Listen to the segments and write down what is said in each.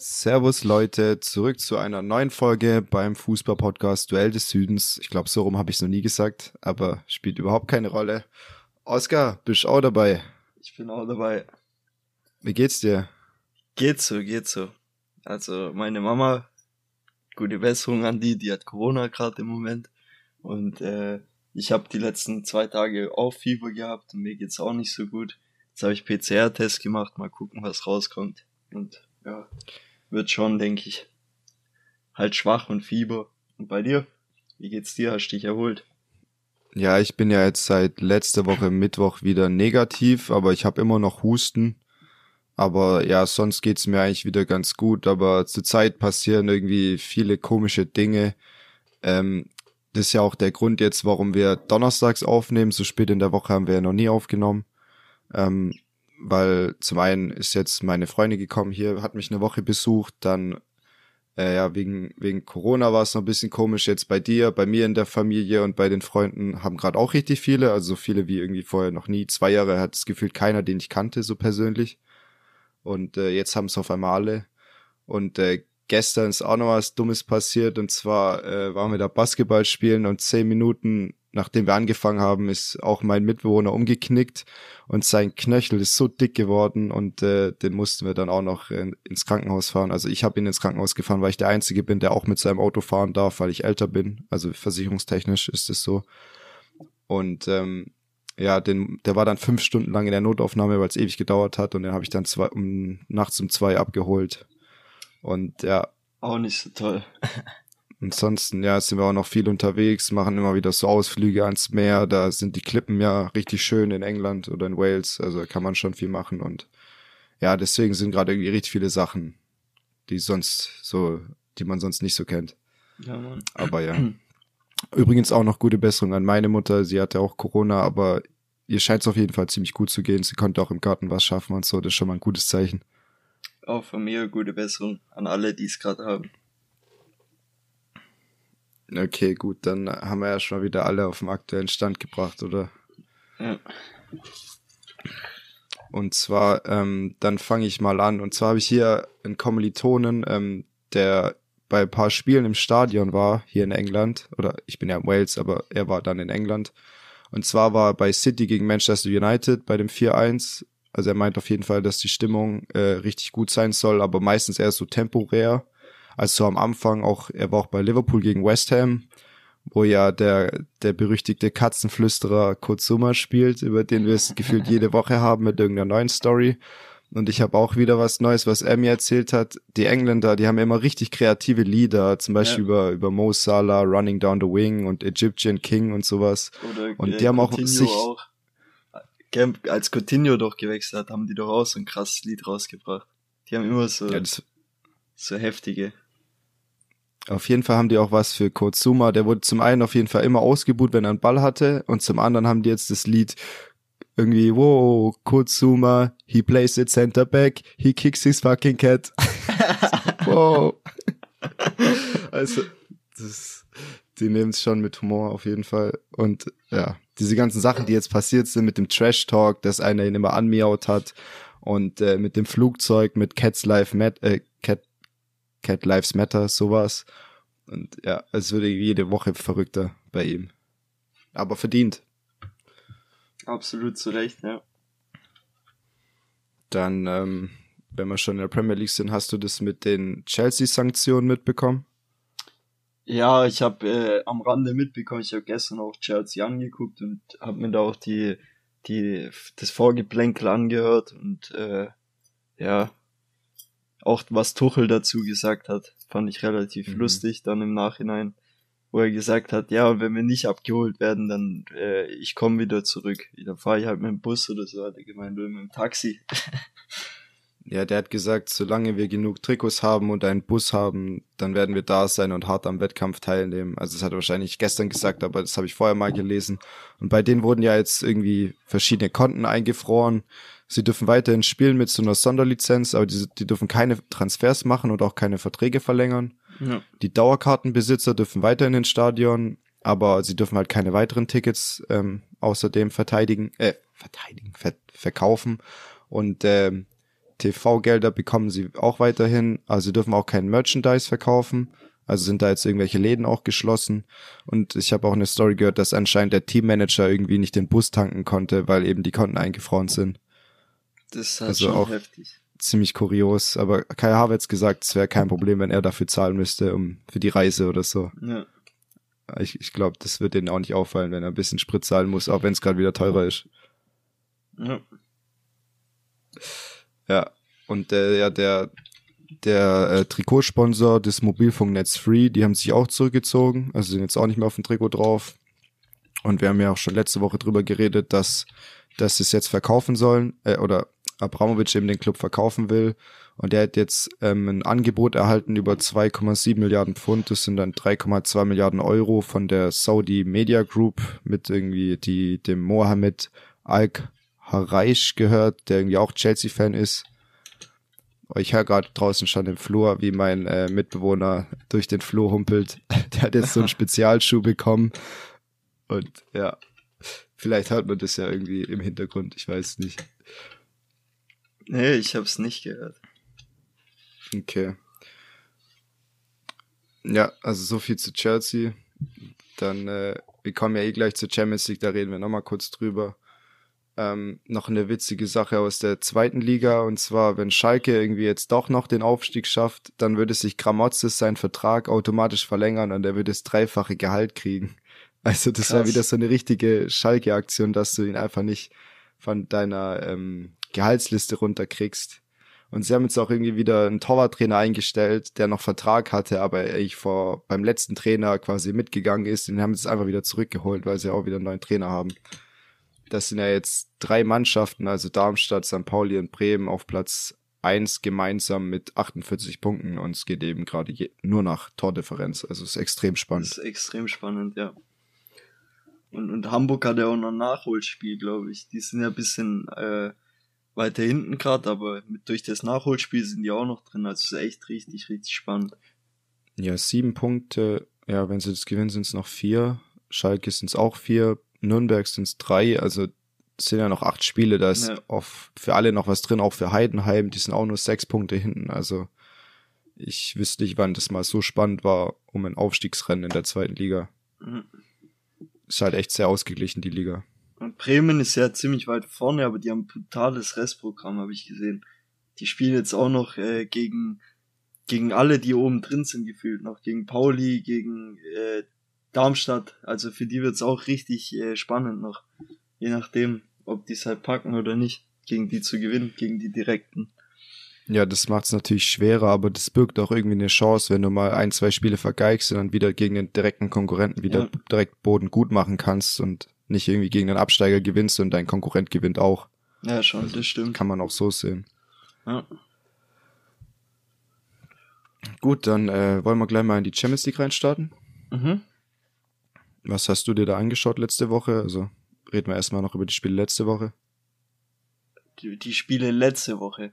Servus Leute, zurück zu einer neuen Folge beim Fußball-Podcast Duell des Südens. Ich glaube, so rum habe ich es noch nie gesagt, aber spielt überhaupt keine Rolle. Oskar, bist auch dabei? Ich bin auch dabei. Wie geht's dir? Geht so, geht so. Also meine Mama, gute Besserung an die, die hat Corona gerade im Moment. Und äh, ich habe die letzten zwei Tage auch Fieber gehabt und mir geht's auch nicht so gut. Jetzt habe ich PCR-Test gemacht, mal gucken, was rauskommt. Und ja, wird schon, denke ich. Halt schwach und Fieber. Und bei dir? Wie geht's dir? Hast du dich erholt? Ja, ich bin ja jetzt seit letzter Woche Mittwoch wieder negativ, aber ich habe immer noch Husten. Aber ja, sonst geht's mir eigentlich wieder ganz gut. Aber zurzeit passieren irgendwie viele komische Dinge. Ähm, das ist ja auch der Grund jetzt, warum wir donnerstags aufnehmen. So spät in der Woche haben wir ja noch nie aufgenommen. Ähm, weil zum einen ist jetzt meine Freundin gekommen hier, hat mich eine Woche besucht, dann äh, ja, wegen, wegen Corona war es noch ein bisschen komisch jetzt bei dir, bei mir in der Familie und bei den Freunden haben gerade auch richtig viele, also so viele wie irgendwie vorher noch nie. Zwei Jahre hat es gefühlt keiner, den ich kannte, so persönlich. Und äh, jetzt haben es auf einmal alle. Und äh, gestern ist auch noch was Dummes passiert und zwar äh, waren wir da Basketball spielen und zehn Minuten nachdem wir angefangen haben, ist auch mein Mitbewohner umgeknickt und sein Knöchel ist so dick geworden und äh, den mussten wir dann auch noch in, ins Krankenhaus fahren. Also ich habe ihn ins Krankenhaus gefahren, weil ich der Einzige bin, der auch mit seinem Auto fahren darf, weil ich älter bin. Also versicherungstechnisch ist es so. Und ähm, ja, den, der war dann fünf Stunden lang in der Notaufnahme, weil es ewig gedauert hat und den habe ich dann zwei, um, nachts um zwei abgeholt. Und ja. Auch nicht so toll. Ansonsten, ja, sind wir auch noch viel unterwegs, machen immer wieder so Ausflüge ans Meer. Da sind die Klippen ja richtig schön in England oder in Wales. Also kann man schon viel machen. Und ja, deswegen sind gerade irgendwie richtig viele Sachen, die sonst so, die man sonst nicht so kennt. Ja, Mann. Aber ja. Übrigens auch noch gute Besserung an meine Mutter. Sie hatte auch Corona, aber ihr scheint es auf jeden Fall ziemlich gut zu gehen. Sie konnte auch im Garten was schaffen und so. Das ist schon mal ein gutes Zeichen. Auch von mir gute Besserung an alle, die es gerade haben. Okay, gut, dann haben wir ja schon wieder alle auf dem aktuellen Stand gebracht, oder? Ja. Und zwar, ähm, dann fange ich mal an. Und zwar habe ich hier einen Kommilitonen, ähm, der bei ein paar Spielen im Stadion war, hier in England. Oder ich bin ja in Wales, aber er war dann in England. Und zwar war er bei City gegen Manchester United bei dem 4-1. Also er meint auf jeden Fall, dass die Stimmung äh, richtig gut sein soll, aber meistens eher so temporär. Also am Anfang auch, er war auch bei Liverpool gegen West Ham, wo ja der, der berüchtigte Katzenflüsterer Kurt Summer spielt, über den wir es gefühlt jede Woche haben mit irgendeiner neuen Story. Und ich habe auch wieder was Neues, was er mir erzählt hat. Die Engländer, die haben immer richtig kreative Lieder, zum Beispiel ja. über, über Mo Salah, Running Down the Wing und Egyptian King und sowas. Oder, und äh, die haben auch Coutinho sich, Auch. Als Coutinho doch gewechselt hat, haben die doch auch so ein krasses Lied rausgebracht. Die haben immer so, ja, so heftige. Auf jeden Fall haben die auch was für Kurt Zuma. Der wurde zum einen auf jeden Fall immer ausgebuht, wenn er einen Ball hatte. Und zum anderen haben die jetzt das Lied irgendwie, wow, Kurt Zuma, he plays it center back, he kicks his fucking cat. wow. also, das, die nehmen es schon mit Humor auf jeden Fall. Und ja, diese ganzen Sachen, die jetzt passiert sind mit dem Trash Talk, dass einer ihn immer anmiaut hat und äh, mit dem Flugzeug, mit Cats Life Mat äh, Cat Cat Lives Matter, sowas. Und ja, es würde jede Woche verrückter bei ihm. Aber verdient. Absolut zu Recht, ja. Dann, ähm, wenn wir schon in der Premier League sind, hast du das mit den Chelsea-Sanktionen mitbekommen? Ja, ich habe äh, am Rande mitbekommen, ich habe gestern auch Chelsea angeguckt und habe mir da auch die, die, das Vorgeplänkel angehört und äh, ja, auch was Tuchel dazu gesagt hat, fand ich relativ mhm. lustig dann im Nachhinein, wo er gesagt hat, ja, wenn wir nicht abgeholt werden, dann äh, ich komme wieder zurück. Dann fahre ich halt mit dem Bus oder so, hat er gemeint, oder mit dem Taxi. Ja, der hat gesagt, solange wir genug Trikots haben und einen Bus haben, dann werden wir da sein und hart am Wettkampf teilnehmen. Also das hat er wahrscheinlich gestern gesagt, aber das habe ich vorher mal gelesen. Und bei denen wurden ja jetzt irgendwie verschiedene Konten eingefroren. Sie dürfen weiterhin spielen mit so einer Sonderlizenz, aber die, die dürfen keine Transfers machen und auch keine Verträge verlängern. Ja. Die Dauerkartenbesitzer dürfen weiterhin ins Stadion, aber sie dürfen halt keine weiteren Tickets ähm, außerdem verteidigen, äh, verteidigen, ver verkaufen. Und ähm, TV-Gelder bekommen sie auch weiterhin. Also sie dürfen auch kein Merchandise verkaufen. Also sind da jetzt irgendwelche Läden auch geschlossen. Und ich habe auch eine Story gehört, dass anscheinend der Teammanager irgendwie nicht den Bus tanken konnte, weil eben die Konten eingefroren sind. Das ist halt also schon auch heftig. Ziemlich kurios. Aber Kai Havertz gesagt, es wäre kein Problem, wenn er dafür zahlen müsste, um für die Reise oder so. Ja. Ich, ich glaube, das wird denen auch nicht auffallen, wenn er ein bisschen Sprit zahlen muss, auch wenn es gerade wieder teurer ist. Ja. Ja. Und der, ja, der, der äh, Trikotsponsor des Mobilfunknetz Free, die haben sich auch zurückgezogen, also sind jetzt auch nicht mehr auf dem Trikot drauf. Und wir haben ja auch schon letzte Woche drüber geredet, dass, dass sie es jetzt verkaufen sollen, äh, oder Abramovic eben den Club verkaufen will. Und er hat jetzt ähm, ein Angebot erhalten über 2,7 Milliarden Pfund. Das sind dann 3,2 Milliarden Euro von der Saudi Media Group mit irgendwie die dem Mohammed Al Haraish gehört, der irgendwie auch Chelsea-Fan ist. Ich höre gerade draußen schon im Flur, wie mein äh, Mitbewohner durch den Flur humpelt. Der hat jetzt so einen Spezialschuh bekommen. Und ja, vielleicht hört man das ja irgendwie im Hintergrund, ich weiß nicht. Nee, ich habe es nicht gehört. Okay. Ja, also so viel zu Chelsea. Dann, äh, wir kommen ja eh gleich zur Champions League, da reden wir nochmal kurz drüber ähm, noch eine witzige Sache aus der zweiten Liga. Und zwar, wenn Schalke irgendwie jetzt doch noch den Aufstieg schafft, dann würde sich Gramotzes seinen Vertrag automatisch verlängern und er würde das dreifache Gehalt kriegen. Also das wäre wieder so eine richtige Schalke-Aktion, dass du ihn einfach nicht von deiner ähm, Gehaltsliste runterkriegst. Und sie haben jetzt auch irgendwie wieder einen Torwarttrainer eingestellt, der noch Vertrag hatte, aber eigentlich vor beim letzten Trainer quasi mitgegangen ist. Den haben sie einfach wieder zurückgeholt, weil sie auch wieder einen neuen Trainer haben das sind ja jetzt drei Mannschaften, also Darmstadt, St. Pauli und Bremen auf Platz eins gemeinsam mit 48 Punkten und es geht eben gerade nur nach Tordifferenz. Also es ist extrem spannend. Das ist extrem spannend, ja. Und, und Hamburg hat ja auch noch ein Nachholspiel, glaube ich. Die sind ja ein bisschen äh, weiter hinten gerade, aber mit, durch das Nachholspiel sind die auch noch drin. Also es ist echt richtig, richtig spannend. Ja, sieben Punkte. Ja, wenn sie das gewinnen, sind es noch vier. Schalke sind es auch vier. Nürnberg sind es drei, also sind ja noch acht Spiele, da ist ja. auf, für alle noch was drin, auch für Heidenheim, die sind auch nur sechs Punkte hinten, also ich wüsste nicht, wann das mal so spannend war um ein Aufstiegsrennen in der zweiten Liga. Mhm. Ist halt echt sehr ausgeglichen, die Liga. Und Bremen ist ja ziemlich weit vorne, aber die haben ein brutales Restprogramm, habe ich gesehen. Die spielen jetzt auch noch äh, gegen, gegen alle, die oben drin sind, gefühlt. Noch gegen Pauli, gegen äh, Darmstadt. Also für die wird's auch richtig äh, spannend noch. Je nachdem, ob die es halt packen oder nicht, gegen die zu gewinnen, gegen die direkten. Ja, das macht's natürlich schwerer, aber das birgt auch irgendwie eine Chance, wenn du mal ein, zwei Spiele vergeigst und dann wieder gegen den direkten Konkurrenten wieder ja. direkt Boden gut machen kannst und nicht irgendwie gegen den Absteiger gewinnst und dein Konkurrent gewinnt auch. Ja, schon, also, das stimmt. Kann man auch so sehen. Ja. Gut, dann äh, wollen wir gleich mal in die Champions League reinstarten. Mhm. Was hast du dir da angeschaut letzte Woche? Also reden wir erstmal noch über die Spiele letzte Woche. Die, die Spiele letzte Woche.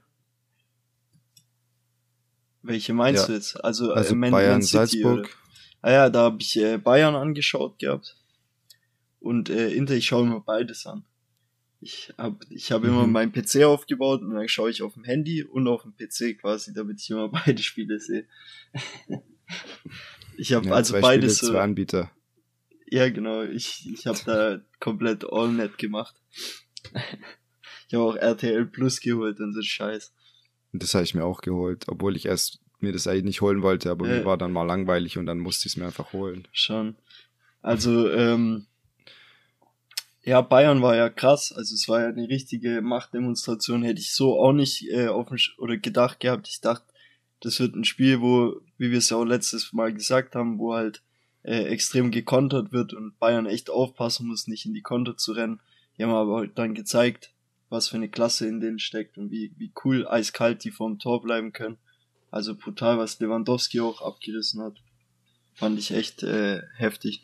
Welche meinst ja. du jetzt? Also, also äh, Man, Bayern, Man City, Salzburg. Oder? Ah ja, da habe ich äh, Bayern angeschaut gehabt. Und äh, Inter, ich schaue mir beides an. Ich habe ich hab mhm. immer meinen PC aufgebaut und dann schaue ich auf dem Handy und auf dem PC quasi, damit ich immer beide Spiele sehe. ich habe ja, also beides Spiele, so. Zwei Anbieter. Ja, genau. Ich, ich habe da komplett AllNet gemacht. ich habe auch RTL Plus geholt und so Scheiß. Das habe ich mir auch geholt, obwohl ich erst mir das eigentlich nicht holen wollte, aber äh, mir war dann mal langweilig und dann musste ich es mir einfach holen. Schon. Also, ähm, ja, Bayern war ja krass. Also es war ja eine richtige Machtdemonstration. Hätte ich so auch nicht äh, auf oder gedacht gehabt. Ich dachte, das wird ein Spiel, wo, wie wir es ja auch letztes Mal gesagt haben, wo halt äh, extrem gekontert wird und Bayern echt aufpassen muss, nicht in die Konter zu rennen. Die haben aber dann gezeigt, was für eine Klasse in denen steckt und wie, wie cool eiskalt die vorm Tor bleiben können. Also brutal, was Lewandowski auch abgerissen hat. Fand ich echt äh, heftig.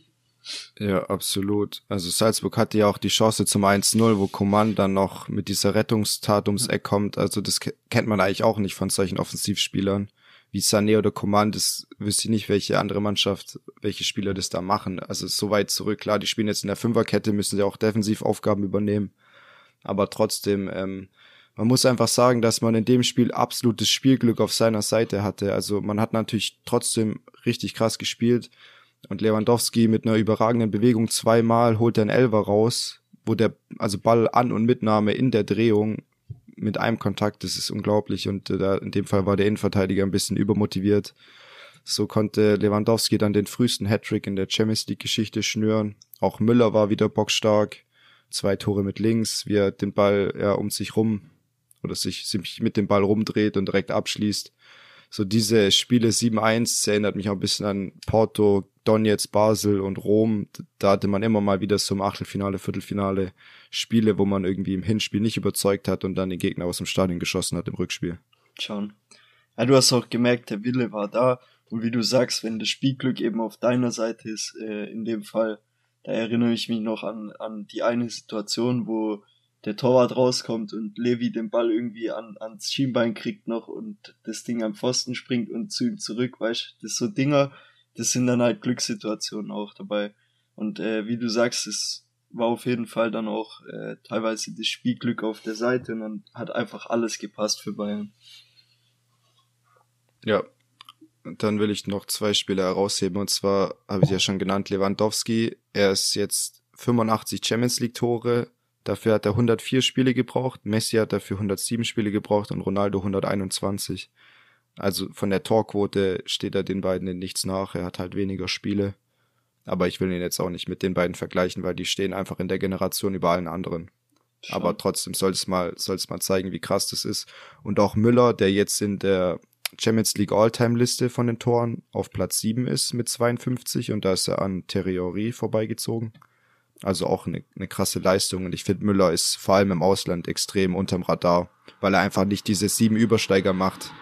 Ja, absolut. Also Salzburg hatte ja auch die Chance zum 1-0, wo Coman dann noch mit dieser Rettungstat ums Eck kommt. Also das kennt man eigentlich auch nicht von solchen Offensivspielern wie Sané oder Coman, das wüsste ich nicht, welche andere Mannschaft, welche Spieler das da machen. Also so weit zurück. Klar, die spielen jetzt in der Fünferkette, müssen sie auch Defensivaufgaben übernehmen. Aber trotzdem, ähm, man muss einfach sagen, dass man in dem Spiel absolutes Spielglück auf seiner Seite hatte. Also man hat natürlich trotzdem richtig krass gespielt und Lewandowski mit einer überragenden Bewegung zweimal holt er einen Elver raus, wo der, also Ball an und Mitnahme in der Drehung mit einem Kontakt, das ist unglaublich und äh, da, in dem Fall war der Innenverteidiger ein bisschen übermotiviert. So konnte Lewandowski dann den frühesten Hattrick in der Champions League Geschichte schnüren. Auch Müller war wieder bockstark. Zwei Tore mit links, wie er den Ball ja um sich rum oder sich, sich mit dem Ball rumdreht und direkt abschließt. So diese Spiele 7-1 erinnert mich auch ein bisschen an Porto, Donetsk, Basel und Rom. Da hatte man immer mal wieder so im Achtelfinale, Viertelfinale Spiele, wo man irgendwie im Hinspiel nicht überzeugt hat und dann den Gegner aus dem Stadion geschossen hat im Rückspiel. Schon. Ja, du hast auch gemerkt, der Wille war da. Und wie du sagst, wenn das Spielglück eben auf deiner Seite ist, äh, in dem Fall, da erinnere ich mich noch an, an die eine Situation, wo der Torwart rauskommt und Levi den Ball irgendwie an, ans Schienbein kriegt noch und das Ding am Pfosten springt und zu ihm zurück, weißt das so Dinger, das sind dann halt Glückssituationen auch dabei. Und äh, wie du sagst, es war auf jeden Fall dann auch äh, teilweise das Spielglück auf der Seite und dann hat einfach alles gepasst für Bayern. Ja, dann will ich noch zwei Spieler herausheben und zwar habe ich ja schon genannt, Lewandowski. Er ist jetzt 85 Champions League Tore, Dafür hat er 104 Spiele gebraucht, Messi hat dafür 107 Spiele gebraucht und Ronaldo 121. Also von der Torquote steht er den beiden in nichts nach. Er hat halt weniger Spiele. Aber ich will ihn jetzt auch nicht mit den beiden vergleichen, weil die stehen einfach in der Generation über allen anderen. Schon. Aber trotzdem soll es mal, soll es mal zeigen, wie krass das ist. Und auch Müller, der jetzt in der Champions League All-Time-Liste von den Toren auf Platz 7 ist mit 52 und da ist er an Terriori vorbeigezogen. Also auch eine, eine krasse Leistung. Und ich finde, Müller ist vor allem im Ausland extrem unterm Radar, weil er einfach nicht diese sieben Übersteiger macht.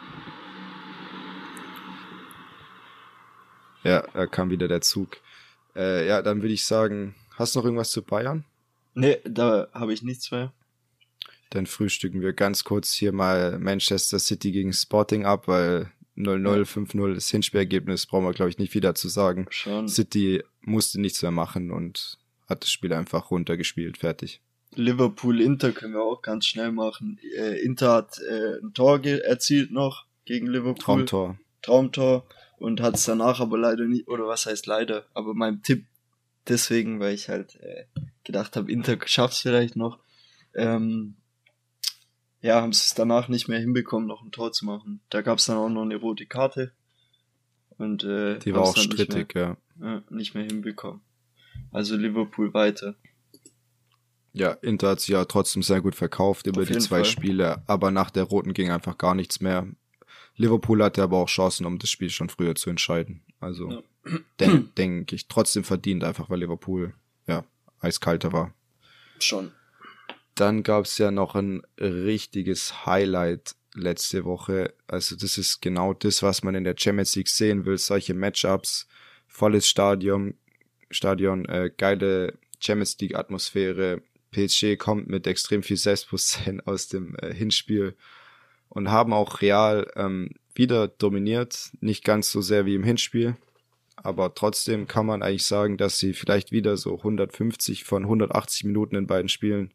Ja, da kam wieder der Zug. Äh, ja, dann würde ich sagen, hast du noch irgendwas zu Bayern? Nee, da habe ich nichts mehr. Dann frühstücken wir ganz kurz hier mal Manchester City gegen Sporting ab, weil 0-0, 5-0 das Hinspielergebnis brauchen wir, glaube ich, nicht wieder zu sagen. Schon. City musste nichts mehr machen und hat das Spiel einfach runtergespielt, fertig. Liverpool-Inter können wir auch ganz schnell machen. Äh, Inter hat äh, ein Tor erzielt noch gegen Liverpool. Traumtor. Traumtor. Und hat es danach aber leider nicht, oder was heißt leider, aber mein Tipp deswegen, weil ich halt äh, gedacht habe, Inter schafft es vielleicht noch. Ähm, ja, haben sie es danach nicht mehr hinbekommen, noch ein Tor zu machen. Da gab es dann auch noch eine rote Karte. Und äh, die war auch strittig, mehr, ja. ja. Nicht mehr hinbekommen. Also Liverpool weiter. Ja, Inter hat sich ja trotzdem sehr gut verkauft über die zwei Fall. Spiele, aber nach der roten ging einfach gar nichts mehr. Liverpool hatte aber auch Chancen, um das Spiel schon früher zu entscheiden. Also ja. denke denk ich trotzdem verdient, einfach weil Liverpool ja eiskalter war. Schon. Dann gab's ja noch ein richtiges Highlight letzte Woche. Also das ist genau das, was man in der Champions League sehen will. Solche Matchups, volles Stadion, Stadion, äh, geile Champions League Atmosphäre. PSG kommt mit extrem viel Selbstbewusstsein aus dem äh, Hinspiel und haben auch Real ähm, wieder dominiert, nicht ganz so sehr wie im Hinspiel, aber trotzdem kann man eigentlich sagen, dass sie vielleicht wieder so 150 von 180 Minuten in beiden Spielen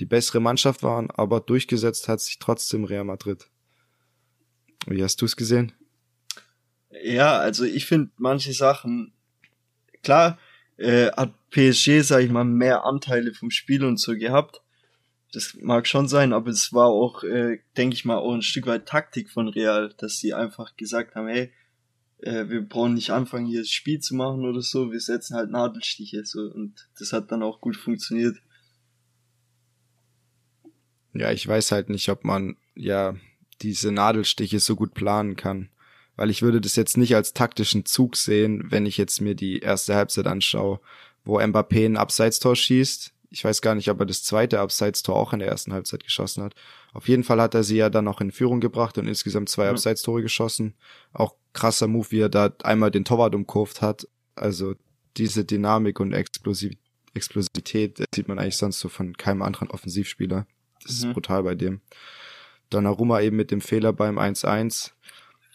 die bessere Mannschaft waren, aber durchgesetzt hat sich trotzdem Real Madrid. Wie hast du es gesehen? Ja, also ich finde manche Sachen Klar äh, hat PSG, sag ich mal, mehr Anteile vom Spiel und so gehabt. Das mag schon sein, aber es war auch, äh, denke ich mal, auch ein Stück weit Taktik von Real, dass sie einfach gesagt haben, hey, äh, wir brauchen nicht anfangen, hier das Spiel zu machen oder so, wir setzen halt Nadelstiche so und das hat dann auch gut funktioniert. Ja, ich weiß halt nicht, ob man ja diese Nadelstiche so gut planen kann weil ich würde das jetzt nicht als taktischen Zug sehen, wenn ich jetzt mir die erste Halbzeit anschaue, wo Mbappé ein Abseitstor schießt. Ich weiß gar nicht, ob er das zweite Abseitstor auch in der ersten Halbzeit geschossen hat. Auf jeden Fall hat er sie ja dann noch in Führung gebracht und insgesamt zwei mhm. Abseitstore geschossen. Auch krasser Move, wie er da einmal den Torwart umkurvt hat. Also diese Dynamik und Explosiv Explosivität sieht man eigentlich sonst so von keinem anderen Offensivspieler. Das mhm. ist brutal bei dem. Donnarumma eben mit dem Fehler beim 1-1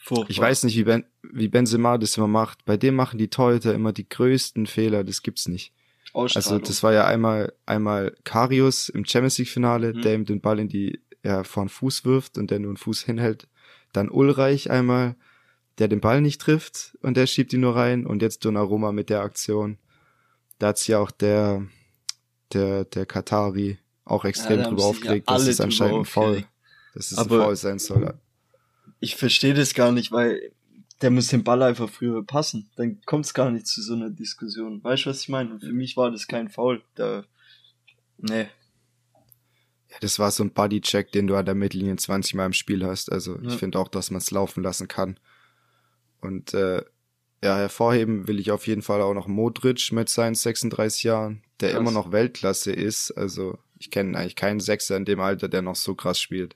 Furchtbar. Ich weiß nicht, wie, ben, wie Benzema das immer macht. Bei dem machen die Torhüter immer die größten Fehler. Das gibt's nicht. Also das war ja einmal einmal Karius im Champions League Finale, mhm. der ihm den Ball in die ja, vor den Fuß wirft und der nur einen Fuß hinhält. Dann Ulreich einmal, der den Ball nicht trifft und der schiebt ihn nur rein und jetzt Donnarumma mit der Aktion. Da hat sich auch der, der, der Katari auch extrem ja, drüber aufgeregt, ja dass es anscheinend faul, dass es Aber faul sein soll. Ich verstehe das gar nicht, weil der muss den Ball einfach früher passen. Dann kommt es gar nicht zu so einer Diskussion. Weißt du, was ich meine? Und für mich war das kein Foul. Da, nee. Ja, das war so ein Bodycheck, den du an der Mittellinie 20 Mal im Spiel hast. Also ja. ich finde auch, dass man es laufen lassen kann. Und äh, ja, hervorheben will ich auf jeden Fall auch noch Modric mit seinen 36 Jahren, der krass. immer noch Weltklasse ist. Also ich kenne eigentlich keinen Sechser in dem Alter, der noch so krass spielt.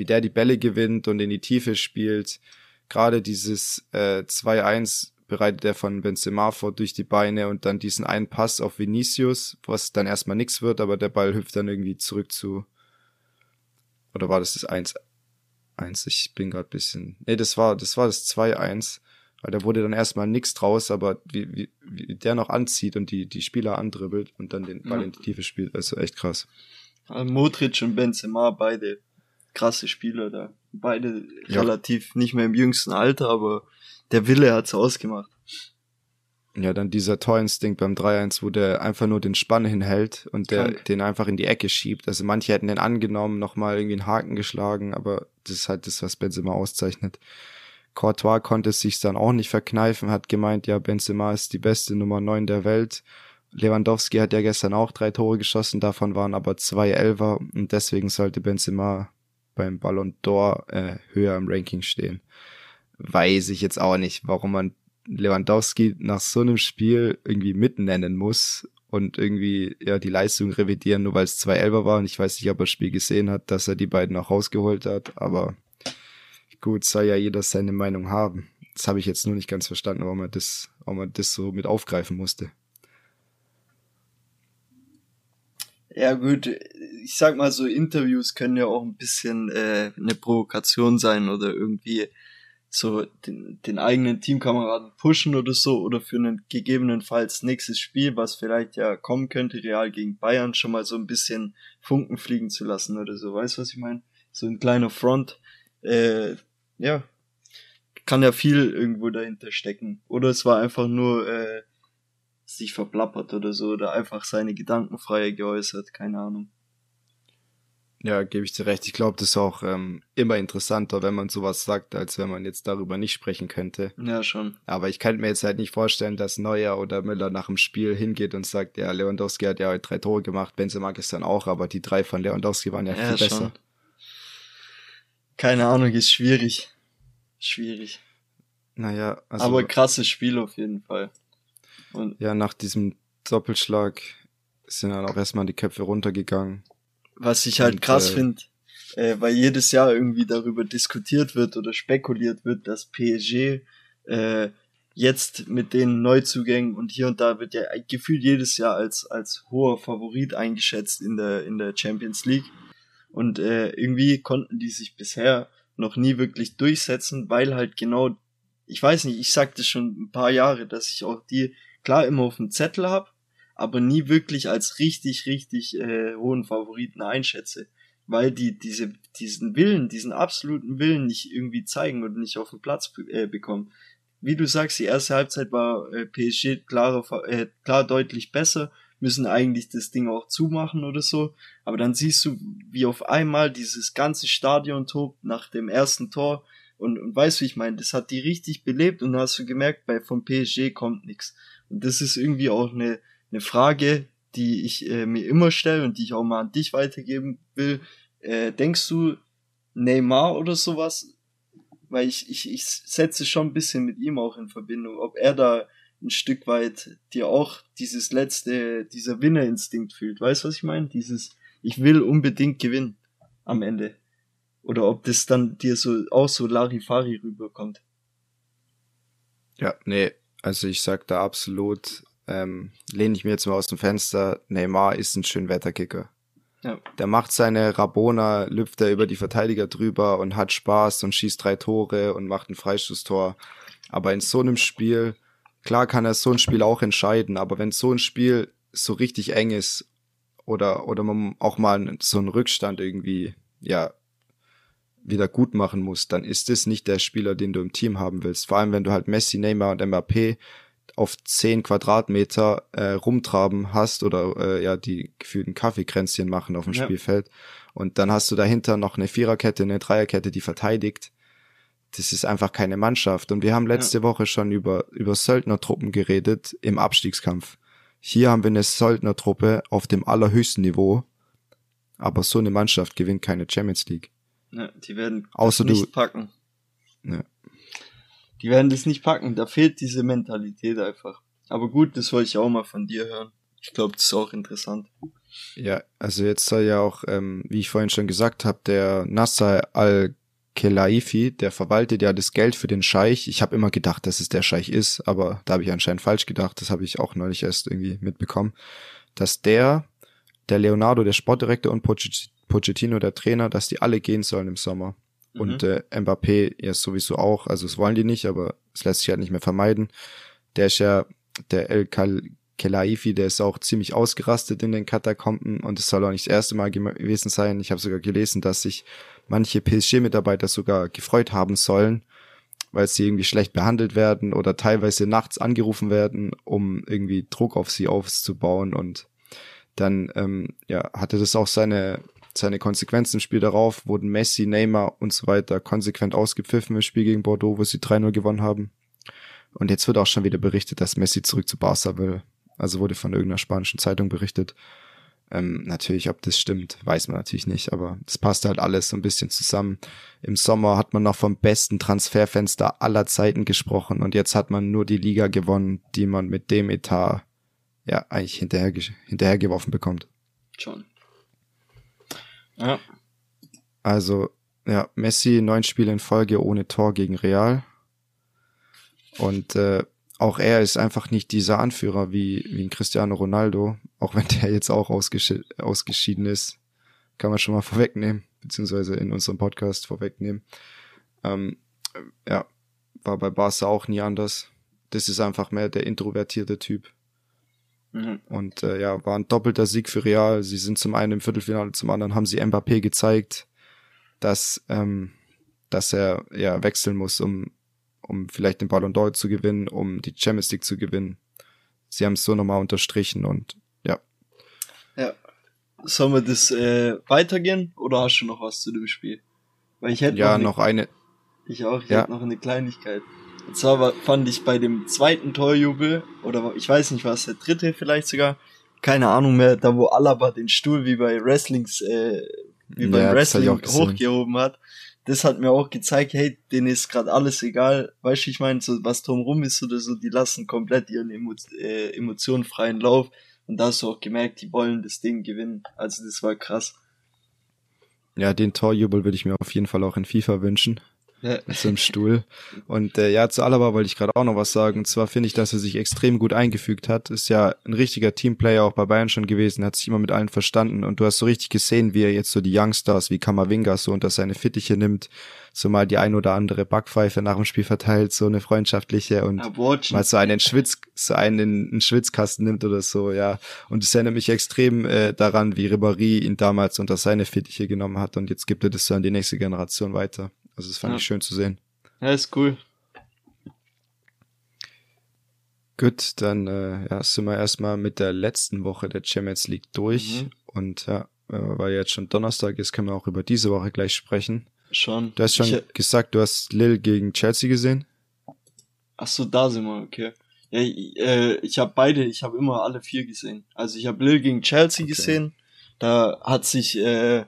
Wie der die Bälle gewinnt und in die Tiefe spielt. Gerade dieses äh, 2-1 bereitet er von Benzema vor durch die Beine und dann diesen einen Pass auf Vinicius, was dann erstmal nichts wird, aber der Ball hüpft dann irgendwie zurück zu. Oder war das das 1? 1, ich bin gerade bisschen. Nee, das war das war das 2-1 weil da wurde dann erstmal nichts draus, aber wie, wie, wie der noch anzieht und die, die Spieler andribbelt und dann den Ball ja. in die Tiefe spielt, also echt krass. Modric und Benzema, beide krasse Spieler da. Beide ja. relativ nicht mehr im jüngsten Alter, aber der Wille hat's ausgemacht. Ja, dann dieser Torinstinkt beim 3-1, wo der einfach nur den Spann hinhält und der Krank. den einfach in die Ecke schiebt. Also manche hätten den angenommen, nochmal irgendwie einen Haken geschlagen, aber das ist halt das, was Benzema auszeichnet. Courtois konnte es sich dann auch nicht verkneifen, hat gemeint, ja, Benzema ist die beste Nummer 9 der Welt. Lewandowski hat ja gestern auch drei Tore geschossen, davon waren aber zwei Elfer und deswegen sollte Benzema beim Ballon d'Or äh, höher im Ranking stehen. Weiß ich jetzt auch nicht, warum man Lewandowski nach so einem Spiel irgendwie mitnennen muss und irgendwie ja die Leistung revidieren, nur weil es zwei Elfer war. Und ich weiß nicht, ob er das Spiel gesehen hat, dass er die beiden auch rausgeholt hat, aber gut, soll ja jeder seine Meinung haben. Das habe ich jetzt nur nicht ganz verstanden, warum man das, warum man das so mit aufgreifen musste. Ja gut, ich sag mal so, Interviews können ja auch ein bisschen äh, eine Provokation sein oder irgendwie so den, den eigenen Teamkameraden pushen oder so oder für einen gegebenenfalls nächstes Spiel, was vielleicht ja kommen könnte, Real gegen Bayern, schon mal so ein bisschen Funken fliegen zu lassen oder so. Weißt du, was ich meine? So ein kleiner Front. Äh, ja, kann ja viel irgendwo dahinter stecken. Oder es war einfach nur äh, sich verplappert oder so, oder einfach seine Gedanken frei geäußert, keine Ahnung. Ja, gebe ich dir recht. Ich glaube, das ist auch ähm, immer interessanter, wenn man sowas sagt, als wenn man jetzt darüber nicht sprechen könnte. Ja, schon. Aber ich kann mir jetzt halt nicht vorstellen, dass Neuer oder Müller nach dem Spiel hingeht und sagt, ja, Lewandowski hat ja heute drei Tore gemacht, Benzema gestern auch, aber die drei von Lewandowski waren ja, ja viel schon. besser. Keine Ahnung, ist schwierig. Schwierig. Naja, also. Aber krasses Spiel auf jeden Fall. Und ja, nach diesem Doppelschlag sind dann auch erstmal die Köpfe runtergegangen. Was ich halt Und, krass äh, finde, äh, weil jedes Jahr irgendwie darüber diskutiert wird oder spekuliert wird, dass PSG äh, jetzt mit den Neuzugängen und hier und da wird ja gefühlt jedes Jahr als als hoher Favorit eingeschätzt in der in der Champions League. Und äh, irgendwie konnten die sich bisher noch nie wirklich durchsetzen, weil halt genau, ich weiß nicht, ich sagte schon ein paar Jahre, dass ich auch die klar immer auf dem Zettel hab, aber nie wirklich als richtig, richtig äh, hohen Favoriten einschätze. Weil die diese, diesen Willen, diesen absoluten Willen nicht irgendwie zeigen und nicht auf den Platz äh, bekommen. Wie du sagst, die erste Halbzeit war äh, PSG klar, äh, klar deutlich besser müssen eigentlich das Ding auch zumachen oder so. Aber dann siehst du, wie auf einmal dieses ganze Stadion tobt nach dem ersten Tor. Und, und weißt du, wie ich meine, das hat die richtig belebt und hast du gemerkt, bei vom PSG kommt nichts. Das ist irgendwie auch eine, eine Frage, die ich äh, mir immer stelle und die ich auch mal an dich weitergeben will. Äh, denkst du, Neymar oder sowas? Weil ich, ich, ich setze schon ein bisschen mit ihm auch in Verbindung, ob er da ein Stück weit dir auch dieses letzte, dieser Winnerinstinkt fühlt. Weißt du, was ich meine? Dieses, ich will unbedingt gewinnen am Ende. Oder ob das dann dir so auch so Larifari rüberkommt. Ja, nee, also ich sag da absolut, ähm, lehne ich mir jetzt mal aus dem Fenster, Neymar ist ein Schönwetterkicker. Ja. Der macht seine Rabona, lüpft er über die Verteidiger drüber und hat Spaß und schießt drei Tore und macht ein Freistoßtor. Aber in so einem Spiel, Klar kann er so ein Spiel auch entscheiden, aber wenn so ein Spiel so richtig eng ist oder, oder man auch mal so einen Rückstand irgendwie, ja, wieder gut machen musst, dann ist es nicht der Spieler, den du im Team haben willst. Vor allem, wenn du halt Messi, Neymar und Mbappé auf zehn Quadratmeter äh, rumtraben hast oder äh, ja die gefühlten Kaffeekränzchen machen auf dem ja. Spielfeld und dann hast du dahinter noch eine Viererkette, eine Dreierkette, die verteidigt. Das ist einfach keine Mannschaft. Und wir haben letzte ja. Woche schon über über Söldnertruppen geredet im Abstiegskampf. Hier haben wir eine Söldnertruppe auf dem allerhöchsten Niveau, aber so eine Mannschaft gewinnt keine Champions League. Ja, die werden Außer nicht du, packen. Ja. Die werden das nicht packen. Da fehlt diese Mentalität einfach. Aber gut, das wollte ich auch mal von dir hören. Ich glaube, das ist auch interessant. Ja, also jetzt soll ja auch, ähm, wie ich vorhin schon gesagt habe, der Nasser al-Khelaifi, der verwaltet ja das Geld für den Scheich. Ich habe immer gedacht, dass es der Scheich ist, aber da habe ich anscheinend falsch gedacht. Das habe ich auch neulich erst irgendwie mitbekommen, dass der, der Leonardo, der Sportdirektor und Pochettino, der Trainer, dass die alle gehen sollen im Sommer. Mhm. Und äh, Mbappé ja sowieso auch, also das wollen die nicht, aber es lässt sich halt nicht mehr vermeiden. Der ist ja, der El Kelaifi, der ist auch ziemlich ausgerastet in den Katakomben und es soll auch nicht das erste Mal gewesen sein. Ich habe sogar gelesen, dass sich manche PSG-Mitarbeiter sogar gefreut haben sollen, weil sie irgendwie schlecht behandelt werden oder teilweise nachts angerufen werden, um irgendwie Druck auf sie aufzubauen und dann ähm, ja, hatte das auch seine seine Konsequenzen im Spiel darauf wurden Messi, Neymar und so weiter konsequent ausgepfiffen im Spiel gegen Bordeaux, wo sie 3-0 gewonnen haben. Und jetzt wird auch schon wieder berichtet, dass Messi zurück zu Barca will. Also wurde von irgendeiner spanischen Zeitung berichtet. Ähm, natürlich, ob das stimmt, weiß man natürlich nicht, aber das passt halt alles so ein bisschen zusammen. Im Sommer hat man noch vom besten Transferfenster aller Zeiten gesprochen und jetzt hat man nur die Liga gewonnen, die man mit dem Etat ja eigentlich hinterher, hinterhergeworfen bekommt. Schon. Ja. Also, ja, Messi neun Spiele in Folge ohne Tor gegen Real. Und äh, auch er ist einfach nicht dieser Anführer wie, wie ein Cristiano Ronaldo, auch wenn der jetzt auch ausgeschi ausgeschieden ist. Kann man schon mal vorwegnehmen, beziehungsweise in unserem Podcast vorwegnehmen. Ähm, ja, war bei Barca auch nie anders. Das ist einfach mehr der introvertierte Typ. Mhm. Und äh, ja, war ein doppelter Sieg für Real. Sie sind zum einen im Viertelfinale, zum anderen haben sie Mbappé gezeigt, dass, ähm, dass er ja wechseln muss, um, um vielleicht den Ballon d'Or zu gewinnen, um die Champions League zu gewinnen. Sie haben es so nochmal unterstrichen und ja. Ja. Sollen wir das äh, weitergehen oder hast du noch was zu dem Spiel? Weil ich hätte ja noch, eine, noch eine. Ich auch, ich ja. hätte noch eine Kleinigkeit. Und zwar fand ich bei dem zweiten Torjubel, oder ich weiß nicht, was der dritte vielleicht sogar, keine Ahnung mehr, da wo Alaba den Stuhl wie bei Wrestlings, äh, wie ja, beim Wrestling hochgehoben hat, das hat mir auch gezeigt, hey, denen ist gerade alles egal, weißt du, ich meine, so was drumrum ist oder so, die lassen komplett ihren Emo äh, Emotionen freien Lauf. Und da hast du auch gemerkt, die wollen das Ding gewinnen, also das war krass. Ja, den Torjubel würde ich mir auf jeden Fall auch in FIFA wünschen. Mit so einem Stuhl. Und äh, ja, zu Alaba wollte ich gerade auch noch was sagen. Und zwar finde ich, dass er sich extrem gut eingefügt hat. Ist ja ein richtiger Teamplayer auch bei Bayern schon gewesen, hat sich immer mit allen verstanden. Und du hast so richtig gesehen, wie er jetzt so die Youngstars wie Kamavinga so unter seine Fittiche nimmt, so mal die ein oder andere Backpfeife nach dem Spiel verteilt, so eine freundschaftliche und Abortion. mal so einen Schwitz, so einen in einen Schwitzkasten nimmt oder so, ja. Und es erinnert mich extrem äh, daran, wie Ribéry ihn damals unter seine Fittiche genommen hat und jetzt gibt er das so an die nächste Generation weiter. Also das fand ja. ich schön zu sehen. Ja, ist cool. Gut, dann äh, ja, sind wir erstmal mit der letzten Woche der Champions League durch. Mhm. Und ja, äh, weil jetzt schon Donnerstag ist, können wir auch über diese Woche gleich sprechen. Schon. Du hast schon ich, gesagt, du hast Lille gegen Chelsea gesehen. Ach so, da sind wir, okay. Ja, äh, ich habe beide, ich habe immer alle vier gesehen. Also ich habe Lille gegen Chelsea okay. gesehen. Da hat sich äh,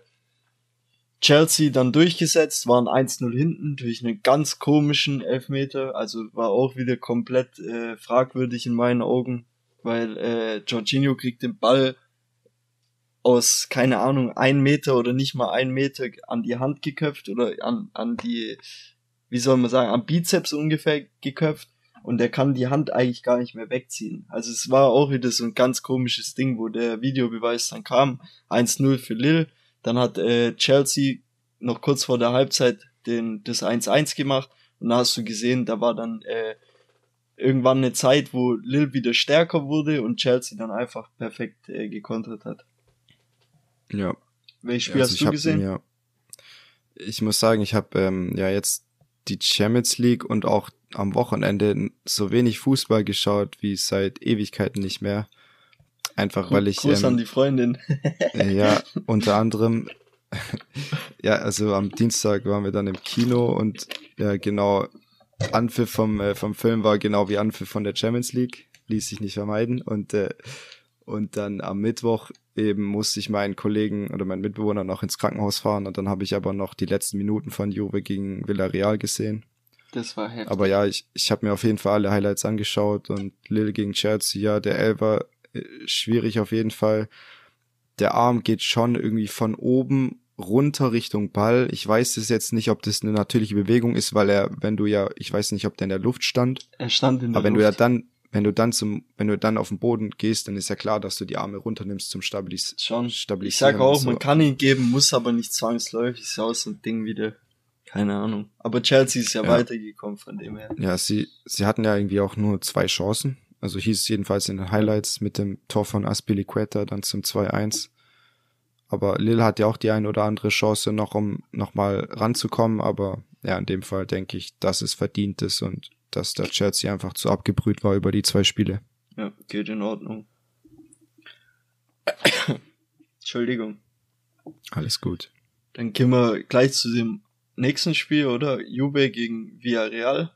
Chelsea dann durchgesetzt, waren 1-0 hinten durch einen ganz komischen Elfmeter, also war auch wieder komplett äh, fragwürdig in meinen Augen, weil äh, Jorginho kriegt den Ball aus, keine Ahnung, ein Meter oder nicht mal ein Meter an die Hand geköpft oder an, an die, wie soll man sagen, am Bizeps ungefähr geköpft und er kann die Hand eigentlich gar nicht mehr wegziehen. Also es war auch wieder so ein ganz komisches Ding, wo der Videobeweis dann kam, 1-0 für Lille dann hat äh, Chelsea noch kurz vor der Halbzeit den, das 1-1 gemacht und da hast du gesehen, da war dann äh, irgendwann eine Zeit, wo Lille wieder stärker wurde und Chelsea dann einfach perfekt äh, gekontert hat. Ja. Welches Spiel also hast du gesehen? Mir, ich muss sagen, ich habe ähm, ja jetzt die Champions League und auch am Wochenende so wenig Fußball geschaut wie seit Ewigkeiten nicht mehr. Einfach weil ich. Gruß ähm, an die Freundin. ja, unter anderem. ja, also am Dienstag waren wir dann im Kino und ja, genau, Anpfiff vom, äh, vom Film war genau wie Anpfiff von der Champions League. Ließ sich nicht vermeiden. Und, äh, und dann am Mittwoch eben musste ich meinen Kollegen oder meinen Mitbewohner noch ins Krankenhaus fahren und dann habe ich aber noch die letzten Minuten von Juve gegen Villarreal gesehen. Das war heftig. Aber ja, ich, ich habe mir auf jeden Fall alle Highlights angeschaut und Lille gegen Chelsea, ja, der Elfer äh, schwierig auf jeden Fall. Der Arm geht schon irgendwie von oben runter Richtung Ball. Ich weiß es jetzt nicht, ob das eine natürliche Bewegung ist, weil er, wenn du ja, ich weiß nicht, ob der in der Luft stand. Er stand in der aber wenn Luft. du ja dann wenn du dann zum, wenn du dann auf den Boden gehst, dann ist ja klar, dass du die Arme runternimmst zum Stabilis Schon. Stabilisieren. Ich sag auch, so. man kann ihn geben, muss aber nicht zwangsläufig. Ist auch so ein Ding wieder. Keine Ahnung. Aber Chelsea ist ja, ja, weitergekommen von dem her. Ja, sie, sie hatten ja irgendwie auch nur zwei Chancen. Also hieß es jedenfalls in den Highlights mit dem Tor von Aspilicueta dann zum 2-1. Aber Lille hat ja auch die ein oder andere Chance noch, um nochmal ranzukommen. Aber ja, in dem Fall denke ich, dass es verdient ist und dass der Chelsea einfach zu abgebrüht war über die zwei Spiele. Ja, geht in Ordnung. Entschuldigung. Alles gut. Dann gehen wir gleich zu dem nächsten Spiel, oder? Juve gegen Villarreal.